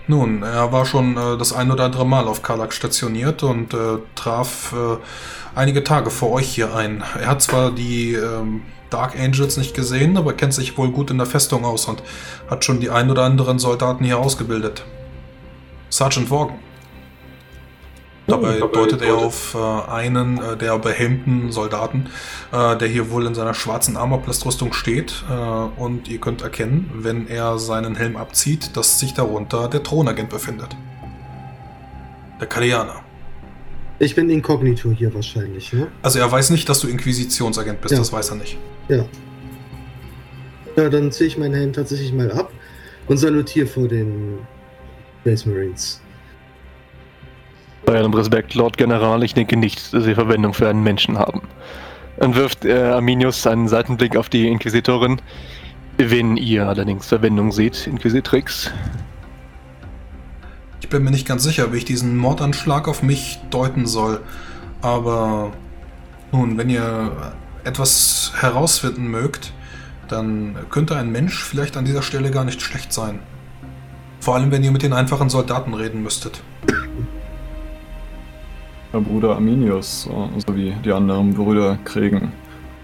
Nun, er war schon äh, das ein oder andere Mal auf Karlak stationiert und äh, traf äh, einige Tage vor euch hier ein. Er hat zwar die ähm, Dark Angels nicht gesehen, aber kennt sich wohl gut in der Festung aus und hat schon die ein oder anderen Soldaten hier ausgebildet. Sergeant Morgan. Dabei deutet er auf äh, einen äh, der behelmten Soldaten, äh, der hier wohl in seiner schwarzen Armorplastrüstung steht. Äh, und ihr könnt erkennen, wenn er seinen Helm abzieht, dass sich darunter der Thronagent befindet. Der Kalianer. Ich bin Inkognito hier wahrscheinlich, ne? Also er weiß nicht, dass du Inquisitionsagent bist, Ja. das weiß er nicht. Ja. Ja, dann ziehe ich meinen Helm tatsächlich mal ab und salutiere vor den Space Marines. Bei allem Respekt, Lord General, ich denke nicht, dass Sie Verwendung für einen Menschen haben. Dann wirft äh, Arminius einen Seitenblick auf die Inquisitorin. Wenn ihr allerdings Verwendung seht, Inquisitrix, Ich bin mir nicht ganz sicher, wie ich diesen Mordanschlag auf mich deuten soll. Aber nun, wenn ihr etwas herausfinden mögt, dann könnte ein Mensch vielleicht an dieser Stelle gar nicht schlecht sein. Vor allem, wenn ihr mit den einfachen Soldaten reden müsstet. Der Bruder Arminius äh, sowie die anderen Brüder kriegen,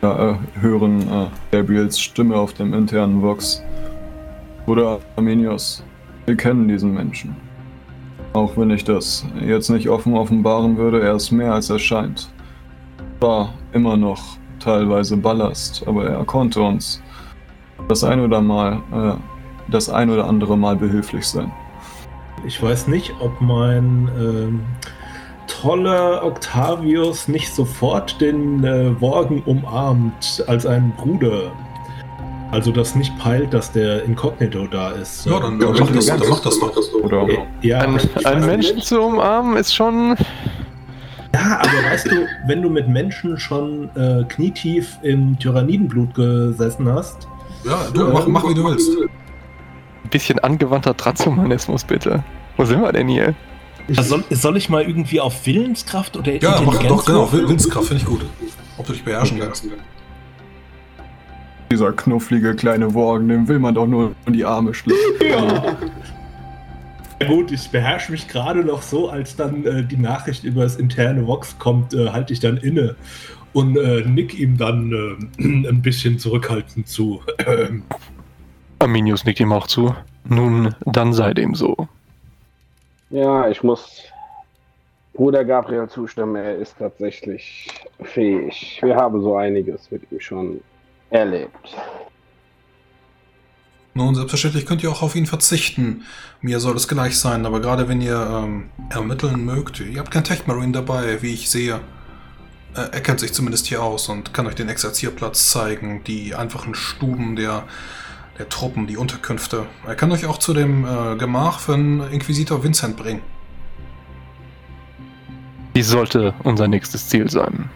ja, äh, hören äh, Gabriels Stimme auf dem internen Vox. Bruder Arminius, wir kennen diesen Menschen. Auch wenn ich das jetzt nicht offen offenbaren würde, er ist mehr als er scheint. War immer noch teilweise Ballast, aber er konnte uns das ein oder mal, äh, das ein oder andere Mal behilflich sein. Ich weiß nicht, ob mein ähm, toller Octavius nicht sofort den äh, Worgen umarmt als einen Bruder. Also das nicht peilt, dass der Inkognito da ist. Ja, dann, Ja, dann macht das, dann macht das doch. Oder Äh, Ja, einen nicht. Menschen zu umarmen ist schon. Ja, aber weißt du, wenn du mit Menschen schon äh, knietief im Tyrannidenblut gesessen hast, Ja, du, mach, mach wie du willst. Ein bisschen angewandter Transhumanismus, bitte. Wo sind wir denn hier? Also soll, soll ich mal irgendwie auf Willenskraft oder Ja, Intelligenz doch, genau. Willenskraft finde ich gut. Ob du dich beherrschen kannst. Dieser knufflige kleine Worgen, dem will man doch nur in die Arme schlagen. Ja. Ja gut, ich beherrsche mich gerade noch so, als dann äh, die Nachricht über das interne Vox kommt, äh, halte ich dann inne und äh, nick ihm dann äh, ein bisschen zurückhaltend zu. Arminius nickt ihm auch zu. Nun, dann sei dem so. Ja, ich muss Bruder Gabriel zustimmen. Er ist tatsächlich fähig. Wir haben so einiges mit ihm schon erlebt. Nun, selbstverständlich könnt ihr auch auf ihn verzichten. Mir soll es gleich sein, aber gerade wenn ihr ähm, ermitteln mögt, ihr habt kein Tech-Marine dabei, wie ich sehe. Äh, er kennt sich zumindest hier aus und kann euch den Exerzierplatz zeigen, die einfachen Stuben der, der Truppen, die Unterkünfte. Er kann euch auch zu dem äh, Gemach von Inquisitor Vincent bringen. Dies sollte unser nächstes Ziel sein.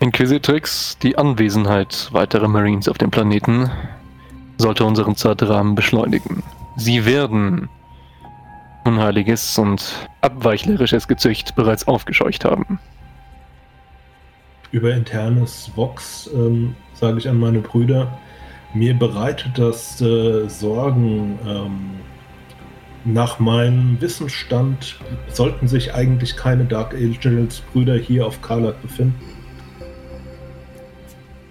Inquisitrix, die Anwesenheit weiterer Marines auf dem Planeten sollte unseren Zeitrahmen beschleunigen. Sie werden unheiliges und abweichlerisches Gezücht bereits aufgescheucht haben. über internes Vox ähm, sage ich an meine Brüder, mir bereitet das äh, Sorgen. Ähm, nach meinem Wissensstand sollten sich eigentlich keine Dark Angels Brüder hier auf Karlak befinden.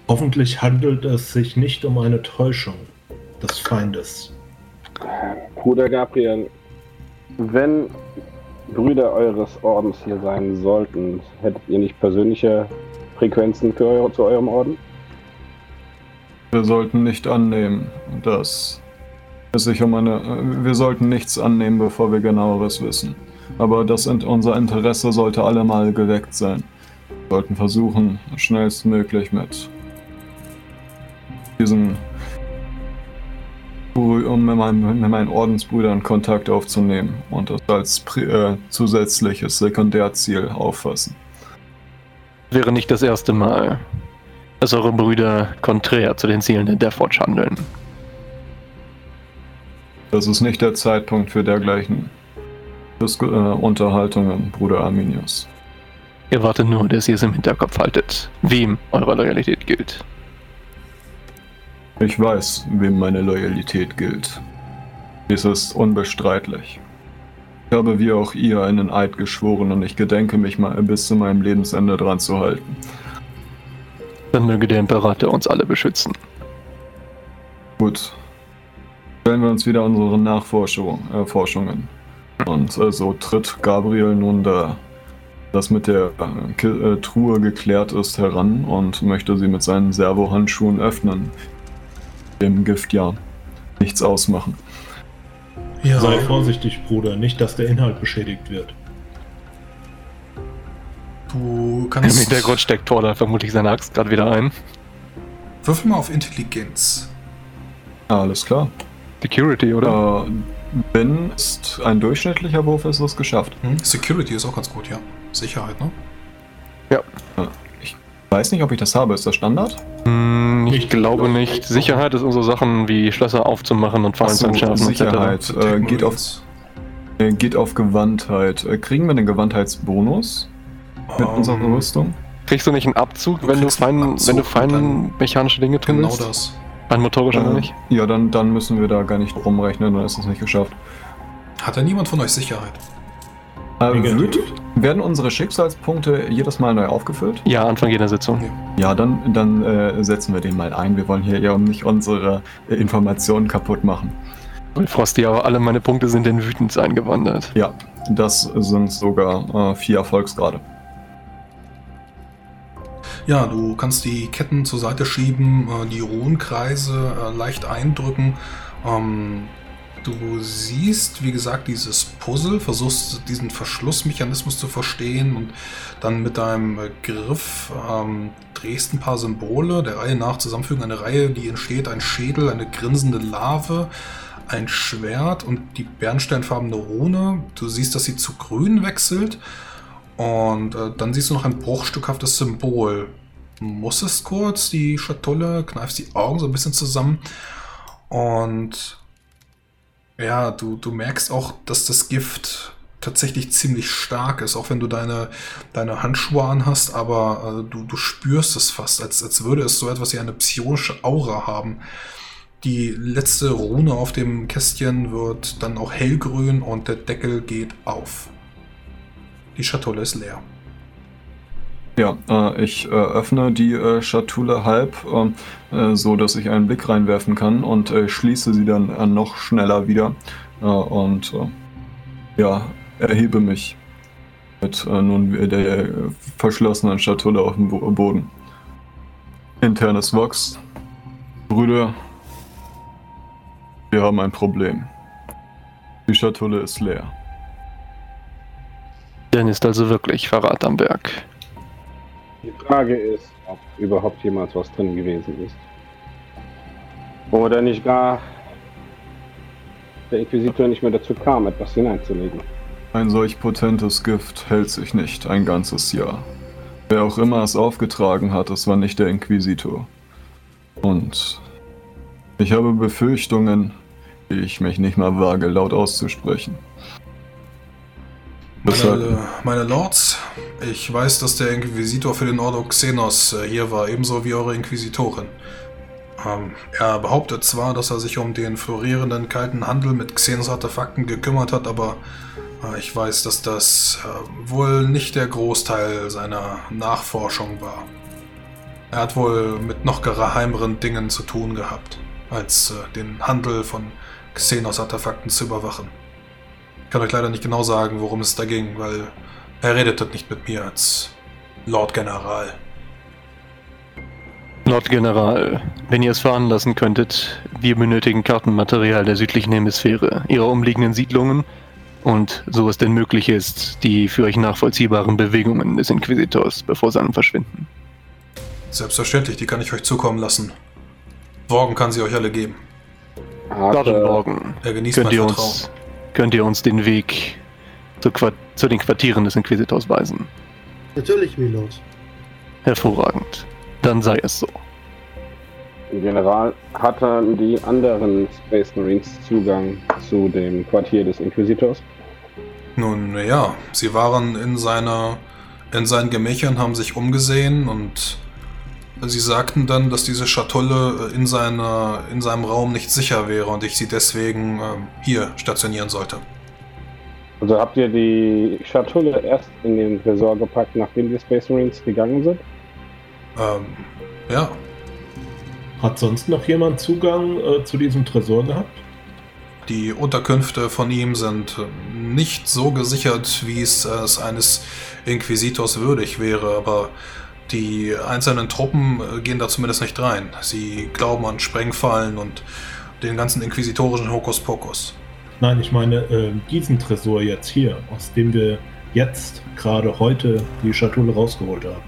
Hoffentlich handelt es sich nicht um eine Täuschung des Feindes. Bruder Gabriel, wenn Brüder eures Ordens hier sein sollten, hättet ihr nicht persönliche Frequenzen für eure, zu eurem Orden? Wir sollten nicht annehmen, dass es sich um eine. Wir sollten nichts annehmen, bevor wir genaueres wissen. Aber das unser Interesse sollte allemal geweckt sein. Wir sollten versuchen, schnellstmöglich mit diesen um mit meinen, mit meinen Ordensbrüdern Kontakt aufzunehmen und das als äh, zusätzliches Sekundärziel auffassen. Wäre nicht das erste Mal, dass eure Brüder konträr zu den Zielen der Deathwatch handeln. Das ist nicht der Zeitpunkt für dergleichen Disku äh, Unterhaltungen, Bruder Arminius. Ihr wartet nur, dass ihr es im Hinterkopf haltet, wem eure Loyalität gilt. Ich weiß, wem meine Loyalität gilt. Dies ist unbestreitlich. Ich habe wie auch ihr einen Eid geschworen und ich gedenke mich mal bis zu meinem Lebensende dran zu halten. Dann möge der Imperator uns alle beschützen. Gut. Stellen wir uns wieder unseren Nachforschungen. Äh, Forschungen. Und äh, so tritt Gabriel nun da das mit der äh, äh, Truhe geklärt ist heran und möchte sie mit seinen Servohandschuhen öffnen. Dem Gift ja nichts ausmachen. Ja, Sei vorsichtig, Bruder, nicht, dass der Inhalt beschädigt wird. Du Im kannst. Hintergrund steckt Thor vermutlich seine Axt gerade wieder ein. Würfel mal auf Intelligenz. Alles klar. Security, oder? Äh, wenn es ein durchschnittlicher Wurf ist, ist es geschafft. Hm? Security ist auch ganz gut, ja. Sicherheit, ne? Ich weiß nicht, ob ich das habe. Ist das Standard? Hm, ich Nicht glaube glaub- nicht. Sicherheit ist unsere Sachen wie Schlösser aufzumachen und Fallen zu entschärfen Sicherheit. etc. Äh, geht, auf, äh, geht auf Gewandtheit. Äh, kriegen wir den Gewandheitsbonus mit Ähm, unserer Rüstung? Kriegst du nicht einen Abzug, Du wenn du fein, Abzug wenn du fein mechanische Dinge tun Genau willst? das. Ein motorischer Äh, nicht? ja, dann, dann müssen wir da gar nicht rumrechnen, dann ist es nicht geschafft. Hat da niemand von euch Sicherheit? Äh, wird, werden unsere Schicksalspunkte jedes Mal neu aufgefüllt? Ja, Anfang jeder Sitzung. Ja, dann, dann äh, setzen wir den mal ein. Wir wollen hier ja nicht unsere äh, Informationen kaputt machen. Frosty, aber alle meine Punkte sind in wütend eingewandert. Ja, das sind sogar äh, vier Erfolgsgrade. Ja, du kannst die Ketten zur Seite schieben, äh, die Ruhenkreise äh, leicht eindrücken. Ähm, du siehst, wie gesagt, dieses Puzzle, versuchst diesen Verschlussmechanismus zu verstehen und dann mit deinem äh, Griff ähm, drehst ein paar Symbole der Reihe nach zusammenfügen. Eine Reihe, die entsteht, ein Schädel, eine grinsende Larve, ein Schwert und die bernsteinfarbene Rune. Du siehst, dass sie zu grün wechselt. Und äh, dann siehst du noch ein bruchstückhaftes Symbol. Musstest kurz die Schatulle, kneifst die Augen so ein bisschen zusammen. Und ja, du, du merkst auch, dass das Gift tatsächlich ziemlich stark ist, auch wenn du deine, deine Handschuhe anhast, aber äh, du, du spürst es fast, als, als würde es so etwas wie eine psionische Aura haben. Die letzte Rune auf dem Kästchen wird dann auch hellgrün und der Deckel geht auf. Die Schatulle ist leer. Ja, äh, ich äh, öffne die äh, Schatulle halb, ähm, äh, so dass ich einen Blick reinwerfen kann und äh, schließe sie dann äh, noch schneller wieder äh, und äh, ja, erhebe mich mit äh, nun der äh, verschlossenen Schatulle auf dem Bo Boden. Internes Vox. Brüder, wir haben ein Problem. Die Schatulle ist leer. Dann ist also wirklich Verrat am Werk. Die Frage ist, ob überhaupt jemals was drin gewesen ist. Oder nicht gar der Inquisitor nicht mehr dazu kam, etwas hineinzulegen. Ein solch potentes Gift hält sich nicht ein ganzes Jahr. Wer auch immer es aufgetragen hat, es war nicht der Inquisitor. Und ich habe Befürchtungen, die ich mich nicht mal wage, laut auszusprechen. Meine, meine Lords, ich weiß, dass der Inquisitor für den Ordo Xenos äh, hier war, ebenso wie eure Inquisitorin. Ähm, er behauptet zwar, dass er sich um den florierenden kalten Handel mit Xenos-Artefakten gekümmert hat, aber äh, ich weiß, dass das äh, wohl nicht der Großteil seiner Nachforschung war. Er hat wohl mit noch geheimeren Dingen zu tun gehabt, als äh, den Handel von Xenos-Artefakten zu überwachen. Ich kann euch leider nicht genau sagen, worum es da ging, weil er redete nicht mit mir als Lord General. Lord General, wenn ihr es veranlassen könntet, wir benötigen Kartenmaterial der südlichen Hemisphäre, ihrer umliegenden Siedlungen und, so es denn möglich ist, die für euch nachvollziehbaren Bewegungen des Inquisitors bevor seinem Verschwinden. Selbstverständlich, die kann ich euch zukommen lassen. Morgen kann sie euch alle geben. Dort morgen Er genießt könnt mein Vertrauen. uns, könnt ihr uns den Weg zu, zu den Quartieren des Inquisitors weisen. Natürlich, Milord. Hervorragend. Dann sei es so. General, hatten die anderen Space Marines Zugang zu dem Quartier des Inquisitors? Nun ja, sie waren in seiner in seinen Gemächern, haben sich umgesehen und sie sagten dann, dass diese Schatulle in, seiner, in seinem Raum nicht sicher wäre und ich sie deswegen äh, hier stationieren sollte. Also habt ihr die Schatulle erst in den Tresor gepackt, nachdem die Space Marines gegangen sind? Ähm, ja. Hat sonst noch jemand Zugang äh, zu diesem Tresor gehabt? Die Unterkünfte von ihm sind äh, nicht so gesichert, wie es äh, es eines Inquisitors würdig wäre, aber die einzelnen Truppen äh, gehen da zumindest nicht rein. Sie glauben an Sprengfallen und den ganzen inquisitorischen Hokuspokus. Nein, ich meine äh, diesen Tresor jetzt hier, aus dem wir jetzt gerade heute die Schatulle rausgeholt haben.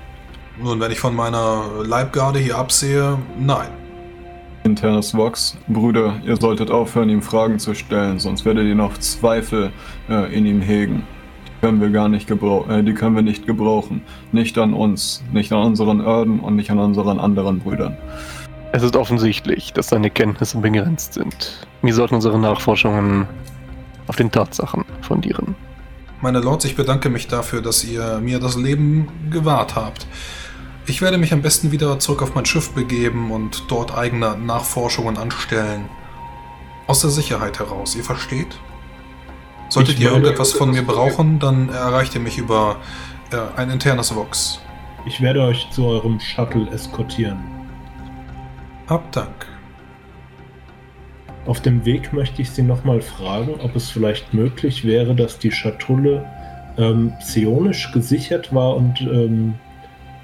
Nun, wenn ich von meiner Leibgarde hier absehe, nein. Internes Vox, Brüder, ihr solltet aufhören, ihm Fragen zu stellen, sonst werdet ihr noch Zweifel äh, in ihm hegen. Die können wir gar nicht gebrauchen, äh, die können wir nicht gebrauchen. Nicht an uns, nicht an unseren Erden und nicht an unseren anderen Brüdern. Es ist offensichtlich, dass seine Kenntnisse begrenzt sind. Wir sollten unsere Nachforschungen auf den Tatsachen fundieren. Meine Lords, ich bedanke mich dafür, dass ihr mir das Leben gewahrt habt. Ich werde mich am besten wieder zurück auf mein Schiff begeben und dort eigene Nachforschungen anstellen. Aus der Sicherheit heraus, ihr versteht? Solltet ihr irgendetwas von mir brauchen, dann erreicht ihr mich über äh, ein internes Vox. Ich werde euch zu eurem Shuttle eskortieren. Habt Dank. Auf dem Weg möchte ich Sie nochmal fragen, ob es vielleicht möglich wäre, dass die Schatulle ähm, psionisch gesichert war und ähm,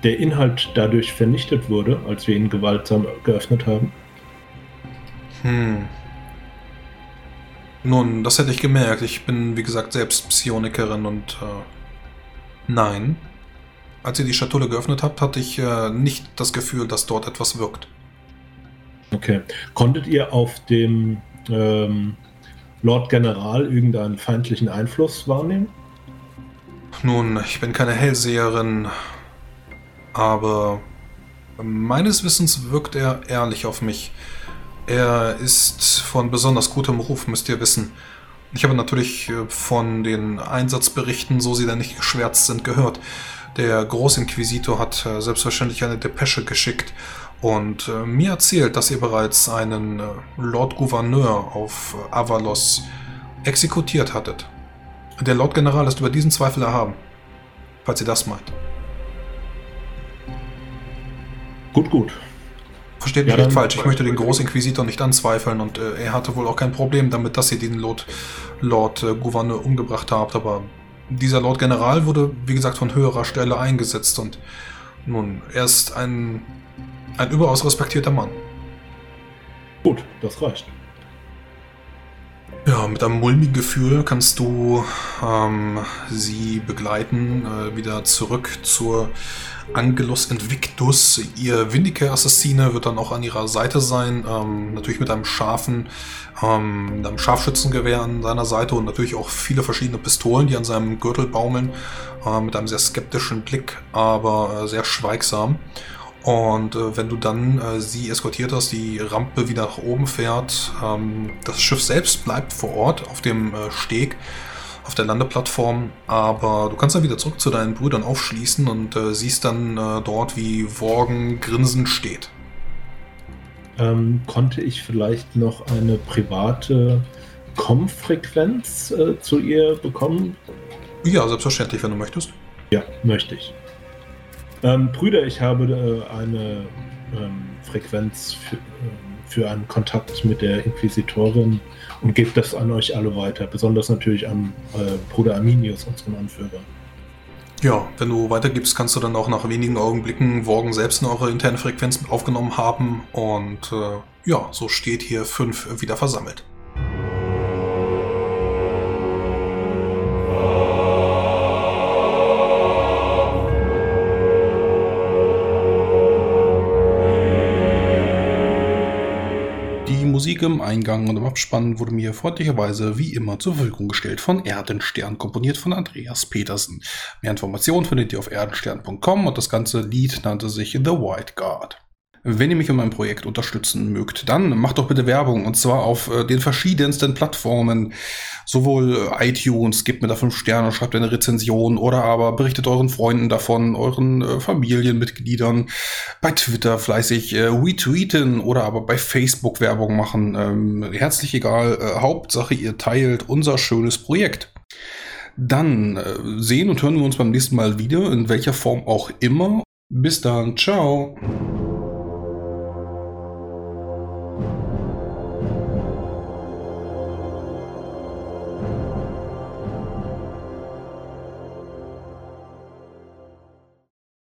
der Inhalt dadurch vernichtet wurde, als wir ihn gewaltsam geöffnet haben. Hm. Nun, das hätte ich gemerkt. Ich bin, wie gesagt, selbst Psionikerin und äh, nein. Als ihr die Schatulle geöffnet habt, hatte ich äh, nicht das Gefühl, dass dort etwas wirkt. Okay. Konntet ihr auf dem ähm, Lord General irgendeinen feindlichen Einfluss wahrnehmen? Nun, ich bin keine Hellseherin, aber meines Wissens wirkt er ehrlich auf mich. Er ist von besonders gutem Ruf, müsst ihr wissen. Ich habe natürlich äh, von den Einsatzberichten, so sie denn nicht geschwärzt sind, gehört. Der Großinquisitor hat äh, selbstverständlich eine Depesche geschickt und äh, mir erzählt, dass ihr bereits einen Lord Gouverneur auf Avalos exekutiert hattet. Der Lord General ist über diesen Zweifel erhaben, falls ihr das meint. Gut, gut. Versteht Ja, mich nicht dann- falsch, ich möchte den Großinquisitor nicht anzweifeln und äh, er hatte wohl auch kein Problem damit, dass ihr den Lord, Lord äh, Gouverneur umgebracht habt, aber dieser Lord General wurde, wie gesagt, von höherer Stelle eingesetzt und nun, er ist ein, ein überaus respektierter Mann. Gut, das reicht. Ja, mit einem mulmigen Gefühl kannst du ähm, sie begleiten, äh, wieder zurück zur Angelus Invictus. Ihr Vindicare-Assassine wird dann auch an ihrer Seite sein, ähm, natürlich mit einem scharfen, ähm, einem Scharfschützengewehr an seiner Seite und natürlich auch viele verschiedene Pistolen, die an seinem Gürtel baumeln, äh, mit einem sehr skeptischen Blick, aber äh, sehr schweigsam. Und äh, wenn du dann äh, sie eskortiert hast, die Rampe wieder nach oben fährt, ähm, das Schiff selbst bleibt vor Ort auf dem äh, Steg, auf der Landeplattform, aber du kannst dann wieder zurück zu deinen Brüdern aufschließen und äh, siehst dann äh, dort, wie Worgen grinsend steht. Ähm, konnte ich vielleicht noch eine private Com-Frequenz äh, zu ihr bekommen? Ja, selbstverständlich, wenn du möchtest. Ja, möchte ich. Ähm, Brüder, ich habe äh, eine ähm, Frequenz für, ähm, für einen Kontakt mit der Inquisitorin und gebe das an euch alle weiter. Besonders natürlich an äh, Bruder Arminius, unseren Anführer. Ja, wenn du weitergibst, kannst du dann auch nach wenigen Augenblicken Worgen selbst in eure interne Frequenz aufgenommen haben und äh, ja, so steht hier fünf wieder versammelt. Musik im Eingang und im Abspann wurde mir freundlicherweise wie immer zur Verfügung gestellt von Erdenstern, komponiert von Andreas Petersen. Mehr Informationen findet ihr auf erdenstern.com und das ganze Lied nannte sich The White Guard. Wenn ihr mich und mein Projekt unterstützen mögt, dann macht doch bitte Werbung und zwar auf äh, den verschiedensten Plattformen. Sowohl äh, iTunes, gebt mir da fünf Sterne, schreibt eine Rezension oder aber berichtet euren Freunden davon, euren äh, Familienmitgliedern. Bei Twitter fleißig äh, retweeten oder aber bei Facebook Werbung machen. Ähm, herzlich egal. Äh, Hauptsache, ihr teilt unser schönes Projekt. Dann äh, sehen und hören wir uns beim nächsten Mal wieder, in welcher Form auch immer. Bis dann, ciao.